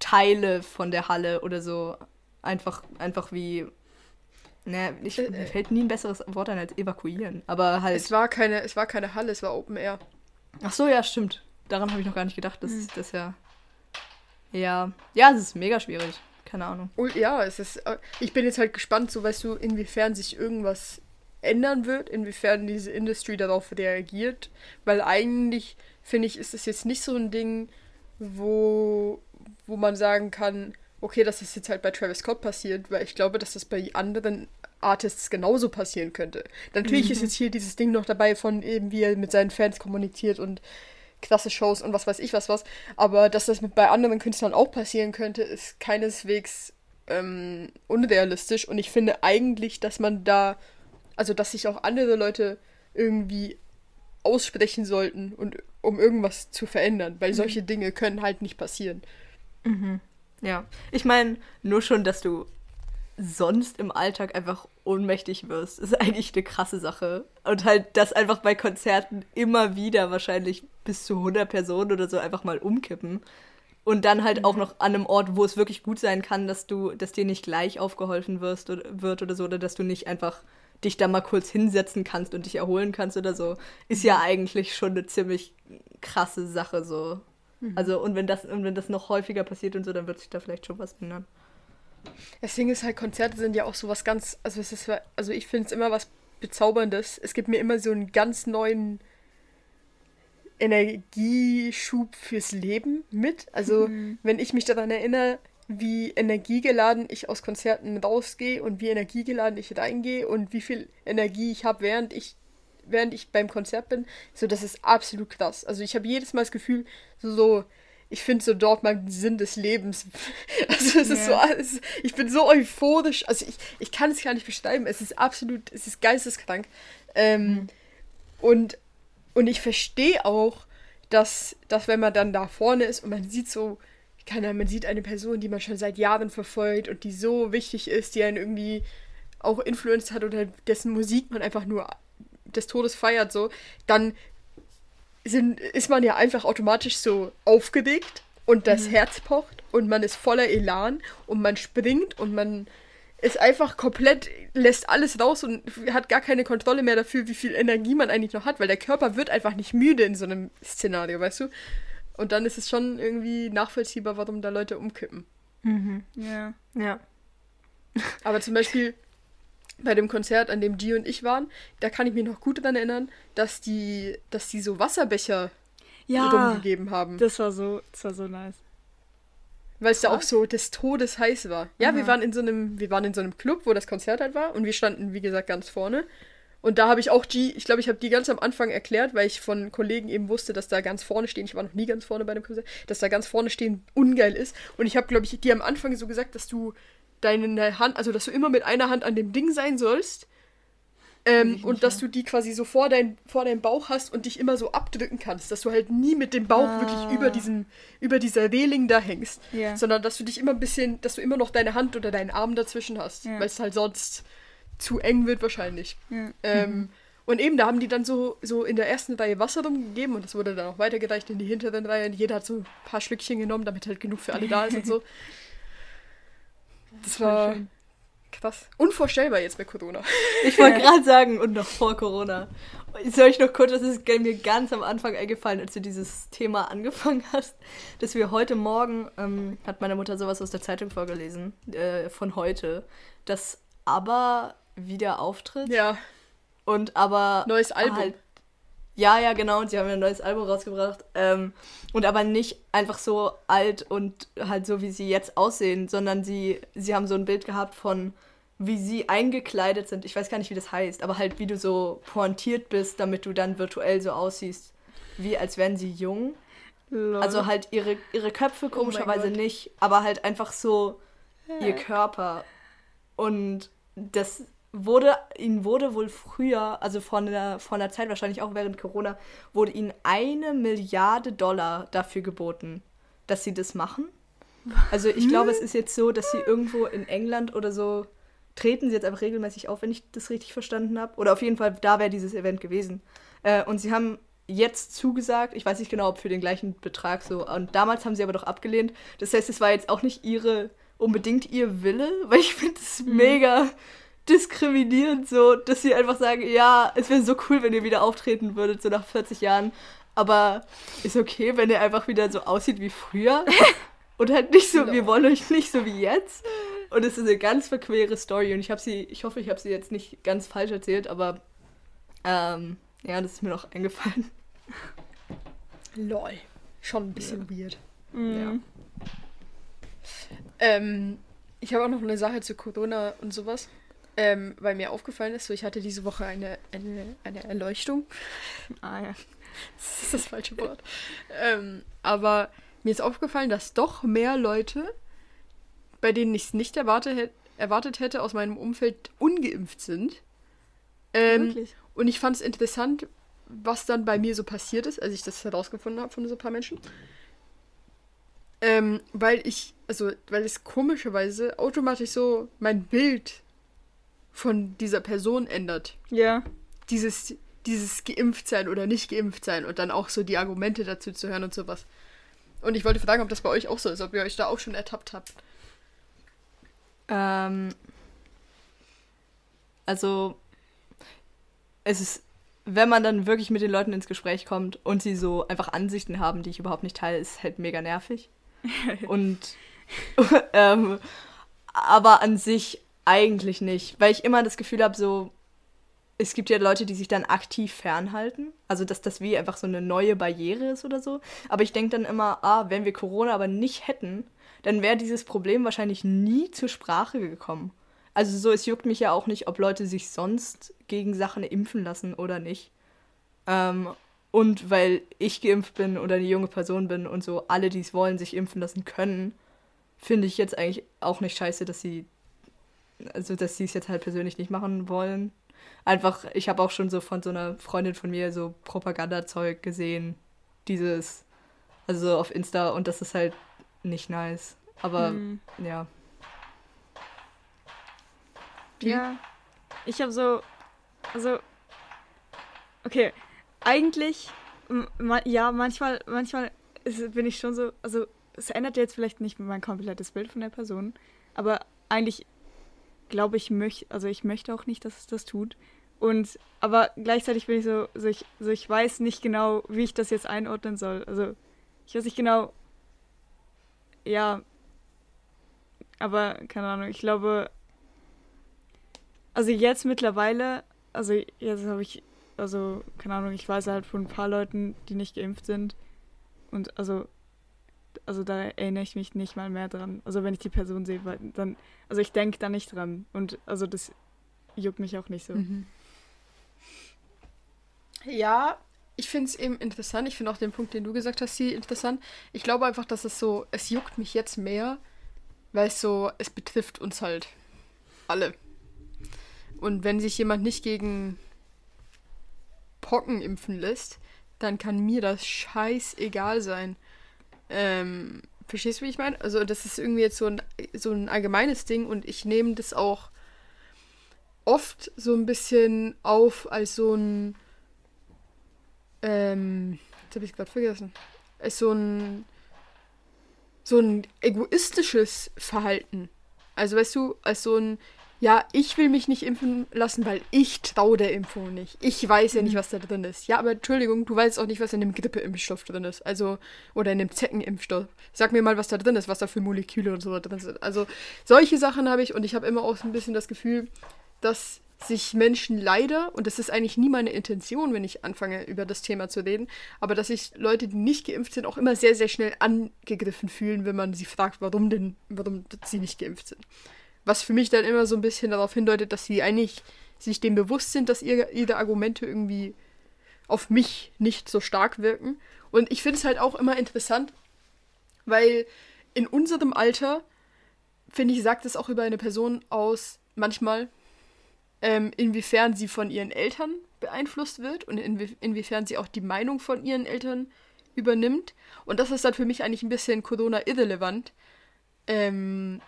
[SPEAKER 3] Teile von der Halle oder so einfach, einfach wie Ne, ich,
[SPEAKER 2] Äh,
[SPEAKER 3] mir fällt nie ein besseres Wort ein als evakuieren. Aber halt.
[SPEAKER 2] Es war keine, es war keine Halle, es war Open Air.
[SPEAKER 3] Ach so, ja, stimmt. Daran habe ich noch gar nicht gedacht.
[SPEAKER 2] Hm.
[SPEAKER 3] Das ist das ja. Ja. Ja, es ist mega schwierig. Keine Ahnung.
[SPEAKER 2] Ja, es ist. äh, Ich bin jetzt halt gespannt, so weißt du, inwiefern sich irgendwas ändern wird, inwiefern diese Industrie darauf reagiert. Weil eigentlich, finde ich, ist es jetzt nicht so ein Ding, wo, wo man sagen kann, okay, das ist jetzt halt bei Travis Scott passiert, weil ich glaube, dass das bei anderen Artists genauso passieren könnte. Natürlich ist jetzt hier dieses Ding noch dabei von eben, wie er mit seinen Fans kommuniziert und klasse Shows und was weiß ich was was. Aber dass das mit bei anderen Künstlern auch passieren könnte, ist keineswegs ähm, unrealistisch. Und ich finde eigentlich, dass man da, also dass sich auch andere Leute irgendwie aussprechen sollten und um irgendwas zu verändern, weil solche Dinge können halt nicht passieren.
[SPEAKER 3] Ja. Ich meine, nur schon, dass du sonst im Alltag einfach ohnmächtig wirst, ist eigentlich eine krasse Sache. Und halt, dass einfach bei Konzerten immer wieder wahrscheinlich bis zu 100 Personen oder so einfach mal umkippen. Und dann halt auch noch an einem Ort, wo es wirklich gut sein kann, dass du, dass dir nicht gleich aufgeholfen wirst oder, wird oder so, oder dass du nicht einfach dich da mal kurz hinsetzen kannst und dich erholen kannst oder so, ist ja eigentlich schon eine ziemlich krasse Sache so. Also und wenn das und wenn das noch häufiger passiert und so, dann wird sich da vielleicht schon was ändern.
[SPEAKER 2] Das Ding ist halt, Konzerte sind ja auch so was ganz, also es ist, also ich finde es immer was Bezauberndes. Es gibt mir immer so einen ganz neuen Energieschub fürs Leben mit. Also wenn ich mich daran erinnere, wie energiegeladen ich aus Konzerten rausgehe und wie energiegeladen ich reingehe und wie viel Energie ich habe, während ich während ich beim Konzert bin, so das ist absolut krass. Also ich habe jedes Mal das Gefühl, so, so ich finde so dort mal den Sinn des Lebens. Also es ist so,
[SPEAKER 1] Ja.
[SPEAKER 2] es ist, ich bin so euphorisch. Also ich, ich kann es gar nicht beschreiben. Es ist absolut, es ist geisteskrank. Ähm, und, und ich verstehe auch, dass, dass wenn man dann da vorne ist und man sieht so, keine Ahnung, man sieht eine Person, die man schon seit Jahren verfolgt und die so wichtig ist, die einen irgendwie auch influenced hat oder dessen Musik man einfach nur des Todes feiert, so, dann sind, ist man ja einfach automatisch so aufgeregt und das Herz pocht und man ist voller Elan und man springt und man ist einfach komplett, lässt alles raus und hat gar keine Kontrolle mehr dafür, wie viel Energie man eigentlich noch hat, weil der Körper wird einfach nicht müde in so einem Szenario, weißt du? Und dann ist es schon irgendwie nachvollziehbar, warum da Leute umkippen.
[SPEAKER 1] Ja.
[SPEAKER 3] Ja.
[SPEAKER 2] Aber zum Beispiel bei dem Konzert, an dem G und ich waren, da kann ich mich noch gut daran erinnern, dass die, dass die so Wasserbecher
[SPEAKER 1] Ja.
[SPEAKER 2] rumgegeben haben.
[SPEAKER 1] Das war so, das war so nice.
[SPEAKER 2] Weil es da auch so des Todes heiß war. Ja, wir waren in so einem, wir waren in so einem Club, wo das Konzert halt war und wir standen, wie gesagt, ganz vorne. Und da habe ich auch die, ich glaube, ich habe die ganz am Anfang erklärt, weil ich von Kollegen eben wusste, dass da ganz vorne stehen, ich war noch nie ganz vorne bei einem Konzert, dass da ganz vorne stehen ungeil ist. Und ich habe, glaube ich, dir am Anfang so gesagt, dass du deine Hand, also dass du immer mit einer Hand an dem Ding sein sollst. Ähm, und dass du die quasi so vor, dein, vor deinem Bauch hast und dich immer so abdrücken kannst, dass du halt nie mit dem Bauch
[SPEAKER 1] Ah.
[SPEAKER 2] wirklich über diesem, über dieser Reling da hängst,
[SPEAKER 1] Ja.
[SPEAKER 2] sondern dass du dich immer ein bisschen, dass du immer noch deine Hand oder deinen Arm dazwischen hast,
[SPEAKER 1] Ja.
[SPEAKER 2] weil es halt sonst zu eng wird wahrscheinlich.
[SPEAKER 1] Ja.
[SPEAKER 2] Ähm, und eben, da haben die dann so, so in der ersten Reihe Wasser rumgegeben und das wurde dann auch weitergereicht in die hinteren Reihen. Jeder hat so ein paar Schlückchen genommen, damit halt genug für alle da ist und so. Das war
[SPEAKER 1] schön.
[SPEAKER 2] krass. Unvorstellbar jetzt bei Corona.
[SPEAKER 3] Ich wollte gerade sagen, und noch vor Corona. Soll ich noch kurz, das ist mir ganz am Anfang eingefallen, als du dieses Thema angefangen hast, dass wir heute Morgen, ähm, hat meine Mutter sowas aus der Zeitung vorgelesen, äh, von heute, dass aber wieder auftritt
[SPEAKER 2] Ja,
[SPEAKER 3] und aber
[SPEAKER 2] neues Album.
[SPEAKER 3] halt ja, ja, genau. Und sie haben ja ein neues Album rausgebracht. Ähm, und aber nicht einfach so alt und halt so, wie sie jetzt aussehen, sondern sie, sie haben so ein Bild gehabt von, wie sie eingekleidet sind. Ich weiß gar nicht, wie das heißt, aber halt, wie du so pointiert bist, damit du dann virtuell so aussiehst, wie als wären sie jung.
[SPEAKER 1] Lol.
[SPEAKER 3] Also halt ihre, ihre Köpfe
[SPEAKER 2] Oh
[SPEAKER 3] komischerweise
[SPEAKER 2] Gott.
[SPEAKER 3] nicht, aber halt einfach so ihr Körper. Und das wurde, ihnen wurde wohl früher, also vor einer, vor einer Zeit, wahrscheinlich auch während Corona, wurde ihnen eine Milliarde Dollar dafür geboten, dass sie das machen. Also ich glaube, es ist jetzt so, dass sie irgendwo in England oder so treten sie jetzt einfach regelmäßig auf, wenn ich das richtig verstanden habe. Oder auf jeden Fall, da wäre dieses Event gewesen. Äh, und sie haben jetzt zugesagt, ich weiß nicht genau, ob für den gleichen Betrag so. Und damals haben sie aber doch abgelehnt. Das heißt, es war jetzt auch nicht ihre, unbedingt ihr Wille, weil ich finde es mega diskriminierend so, dass sie einfach sagen, ja, es wäre so cool, wenn ihr wieder auftreten würdet, so nach 40 Jahren. Aber ist okay, wenn ihr einfach wieder so aussieht wie früher. Und halt nicht so, wir wollen euch nicht so wie jetzt. Und es ist eine ganz verquere Story. Und ich habe sie, ich hoffe, ich habe sie jetzt nicht ganz falsch erzählt, aber ähm, ja, das ist mir noch eingefallen.
[SPEAKER 2] Lol. Schon ein bisschen weird.
[SPEAKER 1] Mhm.
[SPEAKER 2] Ähm, ich habe auch noch eine Sache zu Corona und sowas. Ähm, weil mir aufgefallen ist, so ich hatte diese Woche eine, eine, eine Erleuchtung.
[SPEAKER 1] Ah ja.
[SPEAKER 2] Das ist das falsche Wort. ähm, aber mir ist aufgefallen, dass doch mehr Leute, bei denen ich es nicht erwartet, erwartet hätte, aus meinem Umfeld ungeimpft sind. Ähm,
[SPEAKER 1] Wirklich?
[SPEAKER 2] und ich fand es interessant, was dann bei mir so passiert ist, als ich das herausgefunden habe von so ein paar Menschen. Ähm, weil ich, also, weil es komischerweise automatisch so mein Bild von dieser Person ändert.
[SPEAKER 1] Ja.
[SPEAKER 2] Dieses, dieses geimpft sein oder nicht geimpft sein und dann auch so die Argumente dazu zu hören und sowas. Und ich wollte fragen, ob das bei euch auch so ist, ob ihr euch da auch schon ertappt habt.
[SPEAKER 3] Ähm, also, es ist, wenn man dann wirklich mit den Leuten ins Gespräch kommt und sie so einfach Ansichten haben, die ich überhaupt nicht teile, ist halt mega nervig. und, ähm, aber an sich eigentlich nicht, weil ich immer das Gefühl habe, so, es gibt ja Leute, die sich dann aktiv fernhalten. Also, dass das wie einfach so eine neue Barriere ist oder so. Aber ich denke dann immer, ah, wenn wir Corona aber nicht hätten, dann wäre dieses Problem wahrscheinlich nie zur Sprache gekommen. Also so, es juckt mich ja auch nicht, ob Leute sich sonst gegen Sachen impfen lassen oder nicht. Ähm, und weil ich geimpft bin oder eine junge Person bin und so alle, die es wollen, sich impfen lassen können, finde ich jetzt eigentlich auch nicht scheiße, dass sie, also dass sie es jetzt halt persönlich nicht machen wollen. Einfach, ich habe auch schon so von so einer Freundin von mir so Propagandazeug gesehen, dieses, also so auf Insta und das ist halt nicht nice. Aber
[SPEAKER 1] Mhm.
[SPEAKER 3] ja.
[SPEAKER 1] Ja. Ich habe so. Also. Okay. Eigentlich. ma- Ja, manchmal, manchmal ist, bin ich schon so. Also, es ändert jetzt vielleicht nicht mein komplettes Bild von der Person. Aber eigentlich glaube ich, möch, also ich möchte auch nicht, dass es das tut. Und aber gleichzeitig bin ich so, so ich, so ich weiß nicht genau, wie ich das jetzt einordnen soll. Also ich weiß nicht genau. Ja. Aber keine Ahnung, ich glaube, also jetzt mittlerweile, also jetzt habe ich, also keine Ahnung, ich weiß halt von ein paar Leuten, die nicht geimpft sind. Und also, also da erinnere ich mich nicht mal mehr dran. Also wenn ich die Person sehe, dann, also ich denke da nicht dran. Und also das juckt mich auch nicht so.
[SPEAKER 2] Mhm. Ja, ich finde es eben interessant. Ich finde auch den Punkt, den du gesagt hast, hier interessant. Ich glaube einfach, dass es so, es juckt mich jetzt mehr, weil es so, es betrifft uns halt alle. Und wenn sich jemand nicht gegen Pocken impfen lässt, dann kann mir das scheißegal sein. Ähm, verstehst du, wie ich meine? Also das ist irgendwie jetzt so ein, so ein allgemeines Ding und ich nehme das auch oft so ein bisschen auf als so ein ähm, jetzt habe ich gerade vergessen. Als so ein so ein egoistisches Verhalten. Also weißt du, als so ein ja, ich will mich nicht impfen lassen, weil ich traue der Impfung nicht. Ich weiß ja nicht, was da drin ist. Ja, aber Entschuldigung, du weißt auch nicht, was in dem Grippeimpfstoff drin ist. Also, oder in dem Zeckenimpfstoff. Sag mir mal, was da drin ist, was da für Moleküle und so drin sind. Also, solche Sachen habe ich und ich habe immer auch so ein bisschen das Gefühl, dass sich Menschen leider, und das ist eigentlich nie meine Intention, wenn ich anfange, über das Thema zu reden, aber dass sich Leute, die nicht geimpft sind, auch immer sehr, sehr schnell angegriffen fühlen, wenn man sie fragt, warum denn, warum sie nicht geimpft sind. Was für mich dann immer so ein bisschen darauf hindeutet, dass sie eigentlich sich dem bewusst sind, dass ihre, ihre Argumente irgendwie auf mich nicht so stark wirken. Und ich finde es halt auch immer interessant, weil in unserem Alter, finde ich, sagt es auch über eine Person aus, manchmal, ähm, inwiefern sie von ihren Eltern beeinflusst wird und inwie inwiefern sie auch die Meinung von ihren Eltern übernimmt. Und das ist dann für mich eigentlich ein bisschen Corona-irrelevant. Ähm,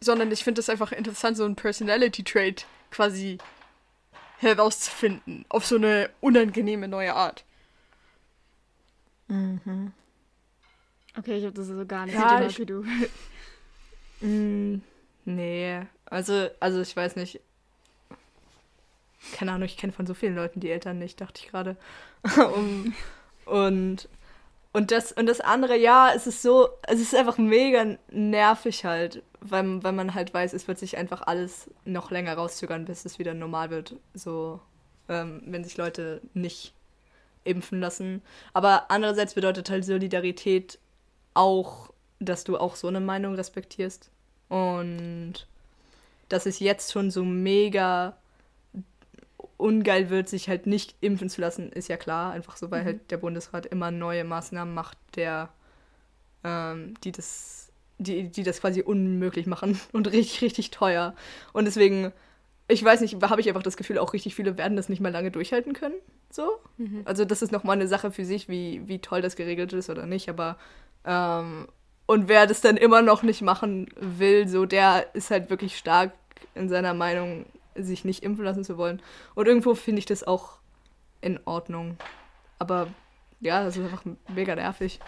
[SPEAKER 2] sondern ich finde es einfach interessant, so ein Personality-Trait quasi herauszufinden. Auf so eine unangenehme neue Art.
[SPEAKER 1] Mhm. Okay, ich habe das so gar nicht
[SPEAKER 3] Ja,
[SPEAKER 1] ja,
[SPEAKER 3] ich-
[SPEAKER 1] wie du.
[SPEAKER 3] Mm, nee, also, also ich weiß nicht. Keine Ahnung, ich kenne von so vielen Leuten die Eltern nicht, dachte ich gerade. um, und, und, das, und das andere, ja, es ist so, es ist einfach mega nervig halt, weil, weil man halt weiß, es wird sich einfach alles noch länger rauszögern, bis es wieder normal wird. So, ähm, wenn sich Leute nicht impfen lassen. Aber andererseits bedeutet halt Solidarität auch, dass du auch so eine Meinung respektierst. Und dass es jetzt schon so mega ungeil wird, sich halt nicht impfen zu lassen, ist ja klar. Einfach so, weil
[SPEAKER 2] Mhm.
[SPEAKER 3] halt der Bundesrat immer neue Maßnahmen macht, der, ähm, die das, die, die das quasi unmöglich machen und richtig, richtig teuer. Und deswegen, ich weiß nicht, habe ich einfach das Gefühl, auch richtig viele werden das nicht mal lange durchhalten können. So.
[SPEAKER 2] Mhm.
[SPEAKER 3] Also das ist nochmal eine Sache für sich, wie, wie toll das geregelt ist oder nicht, aber ähm, und wer das dann immer noch nicht machen will, so der ist halt wirklich stark in seiner Meinung, sich nicht impfen lassen zu wollen. Und irgendwo finde ich das auch in Ordnung. Aber ja, das ist einfach mega nervig.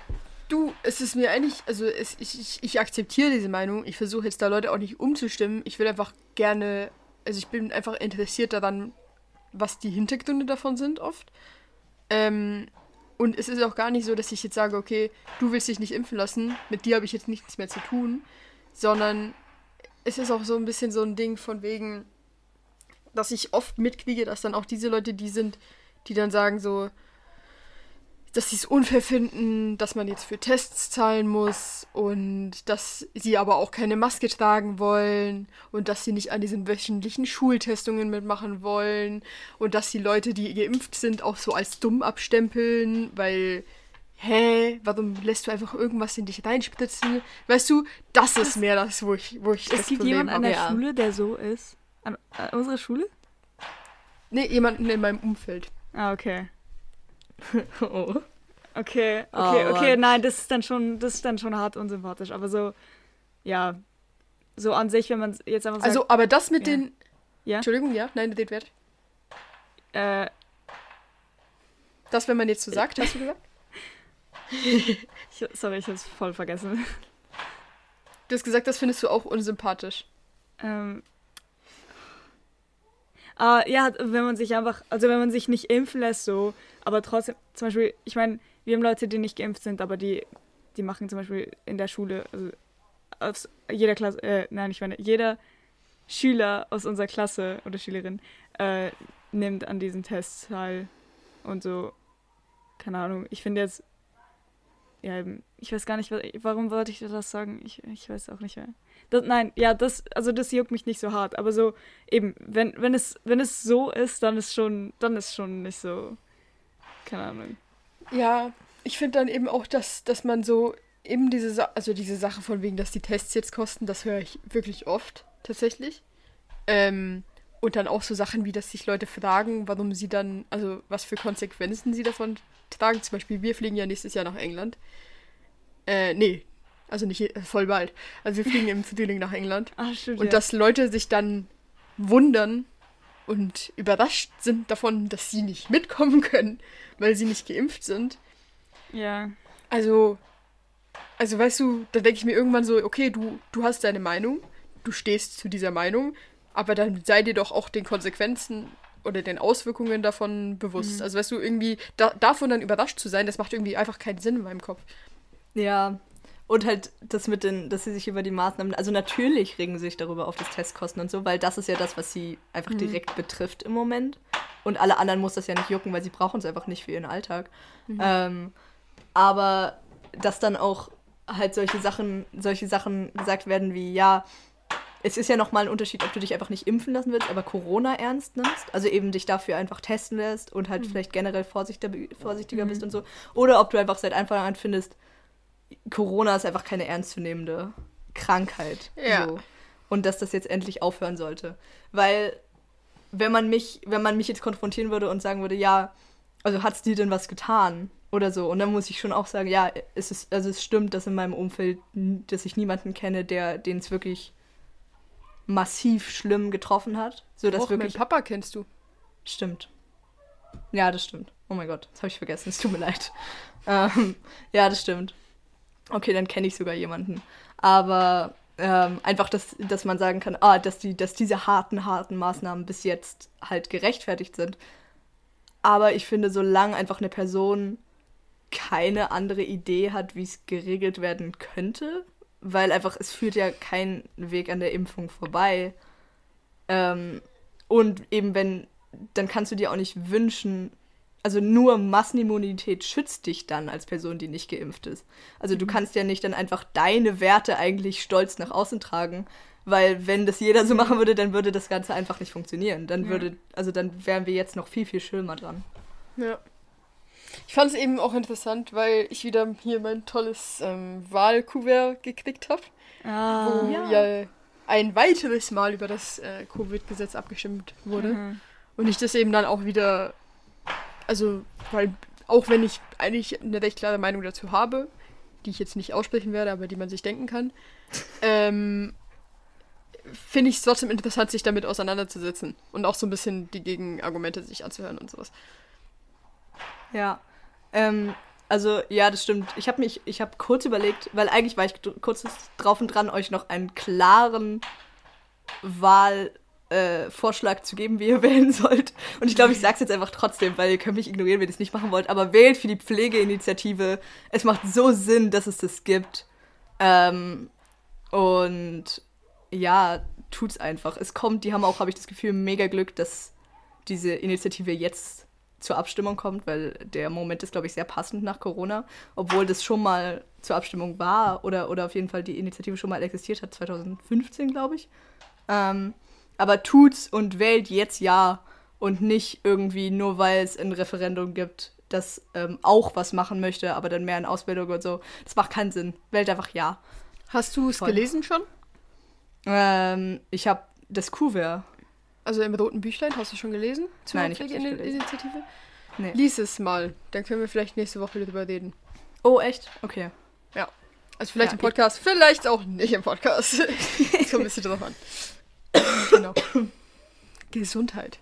[SPEAKER 2] Du, es ist mir eigentlich, also es, ich, ich, ich akzeptiere diese Meinung. Ich versuche jetzt da Leute auch nicht umzustimmen. Ich will einfach gerne, also ich bin einfach interessiert daran, was die Hintergründe davon sind oft. Ähm, und es ist auch gar nicht so, dass ich jetzt sage, okay, du willst dich nicht impfen lassen, mit dir habe ich jetzt nichts mehr zu tun, sondern es ist auch so ein bisschen so ein Ding von wegen, dass ich oft mitkriege, dass dann auch diese Leute die sind, die dann sagen so, dass sie es unfair finden, dass man jetzt für Tests zahlen muss und dass sie aber auch keine Maske tragen wollen und dass sie nicht an diesen wöchentlichen Schultestungen mitmachen wollen und dass die Leute, die geimpft sind, auch so als dumm abstempeln, weil hä, warum lässt du einfach irgendwas in dich reinspritzen? Weißt du, das ist mehr das, wo ich, wo ich
[SPEAKER 1] Es
[SPEAKER 2] das
[SPEAKER 1] gibt
[SPEAKER 2] Problem
[SPEAKER 1] jemanden an
[SPEAKER 2] habe.
[SPEAKER 1] der
[SPEAKER 3] ja.
[SPEAKER 1] Schule, der so ist. An, an unserer Schule?
[SPEAKER 2] Nee, jemanden in meinem Umfeld.
[SPEAKER 1] Ah, okay.
[SPEAKER 3] oh.
[SPEAKER 1] Okay, okay,
[SPEAKER 3] Oh,
[SPEAKER 1] okay, nein, das ist dann schon, das ist dann schon hart unsympathisch. Aber so, ja, so an sich, wenn man jetzt einfach sagt,
[SPEAKER 2] Also, aber das mit
[SPEAKER 1] Ja.
[SPEAKER 2] den.
[SPEAKER 1] Ja?
[SPEAKER 2] Entschuldigung, ja, nein, red wert.
[SPEAKER 1] äh,
[SPEAKER 2] Das, wenn man jetzt so sagt, hast du gesagt?
[SPEAKER 1] ich, sorry, ich hab's voll vergessen.
[SPEAKER 2] Du hast gesagt, das findest du auch unsympathisch.
[SPEAKER 1] Ähm, ah, ja, wenn man sich einfach, also wenn man sich nicht impfen lässt, so, aber trotzdem, zum Beispiel, ich meine, wir haben Leute, die nicht geimpft sind, aber die, die machen zum Beispiel in der Schule, also aus jeder Klasse, äh, nein, ich meine, jeder Schüler aus unserer Klasse oder Schülerin äh, nimmt an diesen Tests teil und so, keine Ahnung, ich finde jetzt, ja, eben, ich weiß gar nicht, warum wollte ich das sagen, ich, ich weiß auch nicht mehr. Das, nein, ja, das, also das juckt mich nicht so hart, aber so, eben, wenn, wenn es, wenn es so ist, dann ist schon, dann ist schon nicht so, Keine Ahnung.
[SPEAKER 2] Ja, ich finde dann eben auch, dass, dass man so eben diese, Sa also diese Sache von wegen, dass die Tests jetzt kosten, das höre ich wirklich oft tatsächlich. Ähm, und dann auch so Sachen wie, dass sich Leute fragen, warum sie dann, also was für Konsequenzen sie davon tragen. Zum Beispiel, wir fliegen ja nächstes Jahr nach England. Äh, nee, also nicht voll bald. Also wir fliegen im Frühling nach England.
[SPEAKER 1] Ach, stimmt.
[SPEAKER 2] Und dass Leute sich dann wundern und überrascht sind davon, dass sie nicht mitkommen können, weil sie nicht geimpft sind.
[SPEAKER 1] Ja.
[SPEAKER 2] Also, also weißt du, da denke ich mir irgendwann so, okay, du, du hast deine Meinung, du stehst zu dieser Meinung, aber dann sei dir doch auch den Konsequenzen oder den Auswirkungen davon bewusst. Also weißt du, irgendwie da, davon dann überrascht zu sein, das macht irgendwie einfach keinen Sinn in meinem Kopf.
[SPEAKER 3] Ja. Und halt das mit den, dass sie sich über die Maßnahmen, also natürlich regen sie sich darüber auf das Testkosten und so, weil das ist ja das, was sie einfach direkt betrifft im Moment. Und alle anderen muss das ja nicht jucken, weil sie brauchen es einfach nicht für ihren Alltag. Ähm, aber dass dann auch halt solche Sachen, solche Sachen gesagt werden wie, ja, es ist ja nochmal ein Unterschied, ob du dich einfach nicht impfen lassen willst, aber Corona ernst nimmst. Also eben dich dafür einfach testen lässt und halt vielleicht generell vorsichtiger, vorsichtiger bist und so. Oder ob du einfach seit Anfang an findest, Corona ist einfach keine ernstzunehmende Krankheit.
[SPEAKER 2] Ja.
[SPEAKER 3] So. Und dass das jetzt endlich aufhören sollte. Weil, wenn man mich, wenn man mich jetzt konfrontieren würde und sagen würde, ja, also hat's dir denn was getan? Oder so. Und dann muss ich schon auch sagen, ja, es ist, also es stimmt, dass in meinem Umfeld, dass ich niemanden kenne, der, den es wirklich massiv schlimm getroffen hat. So dass
[SPEAKER 2] meinen
[SPEAKER 3] wirklich.
[SPEAKER 2] Papa kennst du.
[SPEAKER 3] Stimmt. Ja, das stimmt. Oh mein Gott, das habe ich vergessen. Es tut mir leid. Ähm, ja, das stimmt. Okay, dann kenne ich sogar jemanden. Aber ähm, einfach, dass, dass man sagen kann, ah, dass, die, dass diese harten, harten Maßnahmen bis jetzt halt gerechtfertigt sind. Aber ich finde, solange einfach eine Person keine andere Idee hat, wie es geregelt werden könnte, weil einfach es führt ja kein Weg an der Impfung vorbei. Ähm, und eben wenn, dann kannst du dir auch nicht wünschen, also nur Massenimmunität schützt dich dann als Person, die nicht geimpft ist. Also du kannst ja nicht dann einfach deine Werte eigentlich stolz nach außen tragen, weil wenn das jeder so machen würde, dann würde das Ganze einfach nicht funktionieren. Dann würde, also dann wären wir jetzt noch viel, viel schlimmer dran.
[SPEAKER 2] Ja. Ich fand es eben auch interessant, weil ich wieder hier mein tolles ähm, Wahlkuvert gekriegt habe,
[SPEAKER 1] Ah.
[SPEAKER 2] wo ja. ein weiteres Mal über das äh, Covid-Gesetz abgestimmt wurde.
[SPEAKER 1] Mhm.
[SPEAKER 2] Und ich das eben dann auch wieder, also, weil auch wenn ich eigentlich eine recht klare Meinung dazu habe, die ich jetzt nicht aussprechen werde, aber die man sich denken kann, ähm, finde ich es trotzdem interessant, sich damit auseinanderzusetzen und auch so ein bisschen die Gegenargumente sich anzuhören und sowas.
[SPEAKER 3] Ja. Ähm, also, ja, das stimmt. Ich habe mich, ich habe kurz überlegt, weil eigentlich war ich kurz drauf und dran, euch noch einen klaren Wahlvorschlag äh, Vorschlag zu geben, wie ihr wählen sollt. Und ich glaube, ich sage es jetzt einfach trotzdem, weil ihr könnt mich ignorieren, wenn ihr es nicht machen wollt. Aber wählt für die Pflegeinitiative. Es macht so Sinn, dass es das gibt. Ähm, und ja, tut's einfach. Es kommt, die haben auch, habe ich das Gefühl, mega Glück, dass diese Initiative jetzt zur Abstimmung kommt, weil der Moment ist, glaube ich, sehr passend nach Corona, obwohl das schon mal zur Abstimmung war oder, oder auf jeden Fall die Initiative schon mal existiert hat, 2015, glaube ich. Ähm, aber tut's und wählt jetzt ja und nicht irgendwie nur, weil es ein Referendum gibt, das ähm, auch was machen möchte, aber dann mehr in Ausbildung und so. Das macht keinen Sinn. Wählt einfach ja.
[SPEAKER 2] Hast du es gelesen schon?
[SPEAKER 3] Ähm, ich habe das Kuvert.
[SPEAKER 2] Also im roten Büchlein, hast du schon gelesen? Zur
[SPEAKER 3] Nein, ich hab's nicht gelesen.
[SPEAKER 2] Pflegeinitiative?
[SPEAKER 3] Nee.
[SPEAKER 2] Lies es mal, dann können wir vielleicht nächste Woche darüber reden.
[SPEAKER 3] Oh, echt? Okay.
[SPEAKER 2] Also vielleicht
[SPEAKER 3] Ja,
[SPEAKER 2] im Podcast, vielleicht auch nicht im Podcast. Kommt ein bisschen drauf an. Genau. Gesundheit.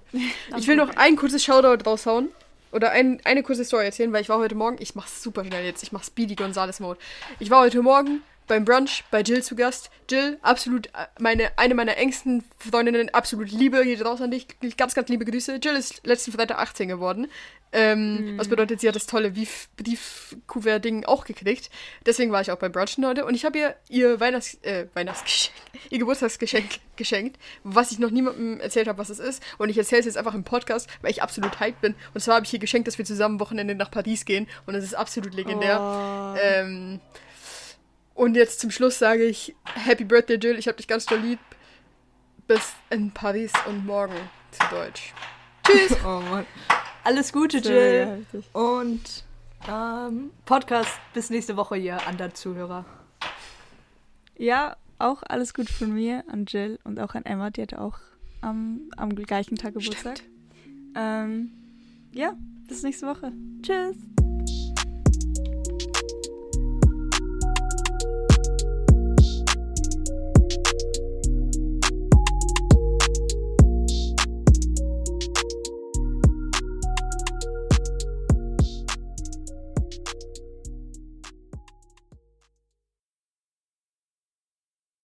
[SPEAKER 2] Ich will noch ein kurzes Shoutout raushauen. Oder ein, eine kurze Story erzählen, weil ich war heute Morgen, ich mach's super schnell jetzt, ich mach Speedy Gonzales Mode. Ich war heute Morgen beim Brunch bei Jill zu Gast. Jill, absolut äh, meine, eine meiner engsten Freundinnen, absolut Liebe, geht raus an dich. Ganz, ganz liebe Grüße. Jill ist letzten Freitag 18 geworden. Ähm, Was bedeutet, sie hat das tolle Brief- Briefkuvert-Ding auch gekriegt. Deswegen war ich auch beim Brunchen heute und ich habe ihr ihr Weihnachts äh, Weihnachtsgeschenk, ihr Geburtstagsgeschenk geschenkt, was ich noch niemandem erzählt habe, was es ist. Und ich erzähle es jetzt einfach im Podcast, weil ich absolut hyped bin. Und zwar habe ich ihr geschenkt, dass wir zusammen am Wochenende nach Paris gehen und es ist absolut legendär.
[SPEAKER 1] Oh.
[SPEAKER 2] Ähm, und jetzt zum Schluss sage ich Happy Birthday, Jill. Ich hab dich ganz doll lieb. Bis in Paris und morgen zu Deutsch. Tschüss.
[SPEAKER 3] Oh Mann. Alles Gute, Jill.
[SPEAKER 1] ja.
[SPEAKER 3] Und ähm, Podcast bis nächste Woche, ihr anderen Zuhörer.
[SPEAKER 1] Ja, auch alles gut von mir an Jill und auch an Emma, die hatte auch am, am gleichen Tag Geburtstag. Ähm, ja, bis nächste Woche. Tschüss.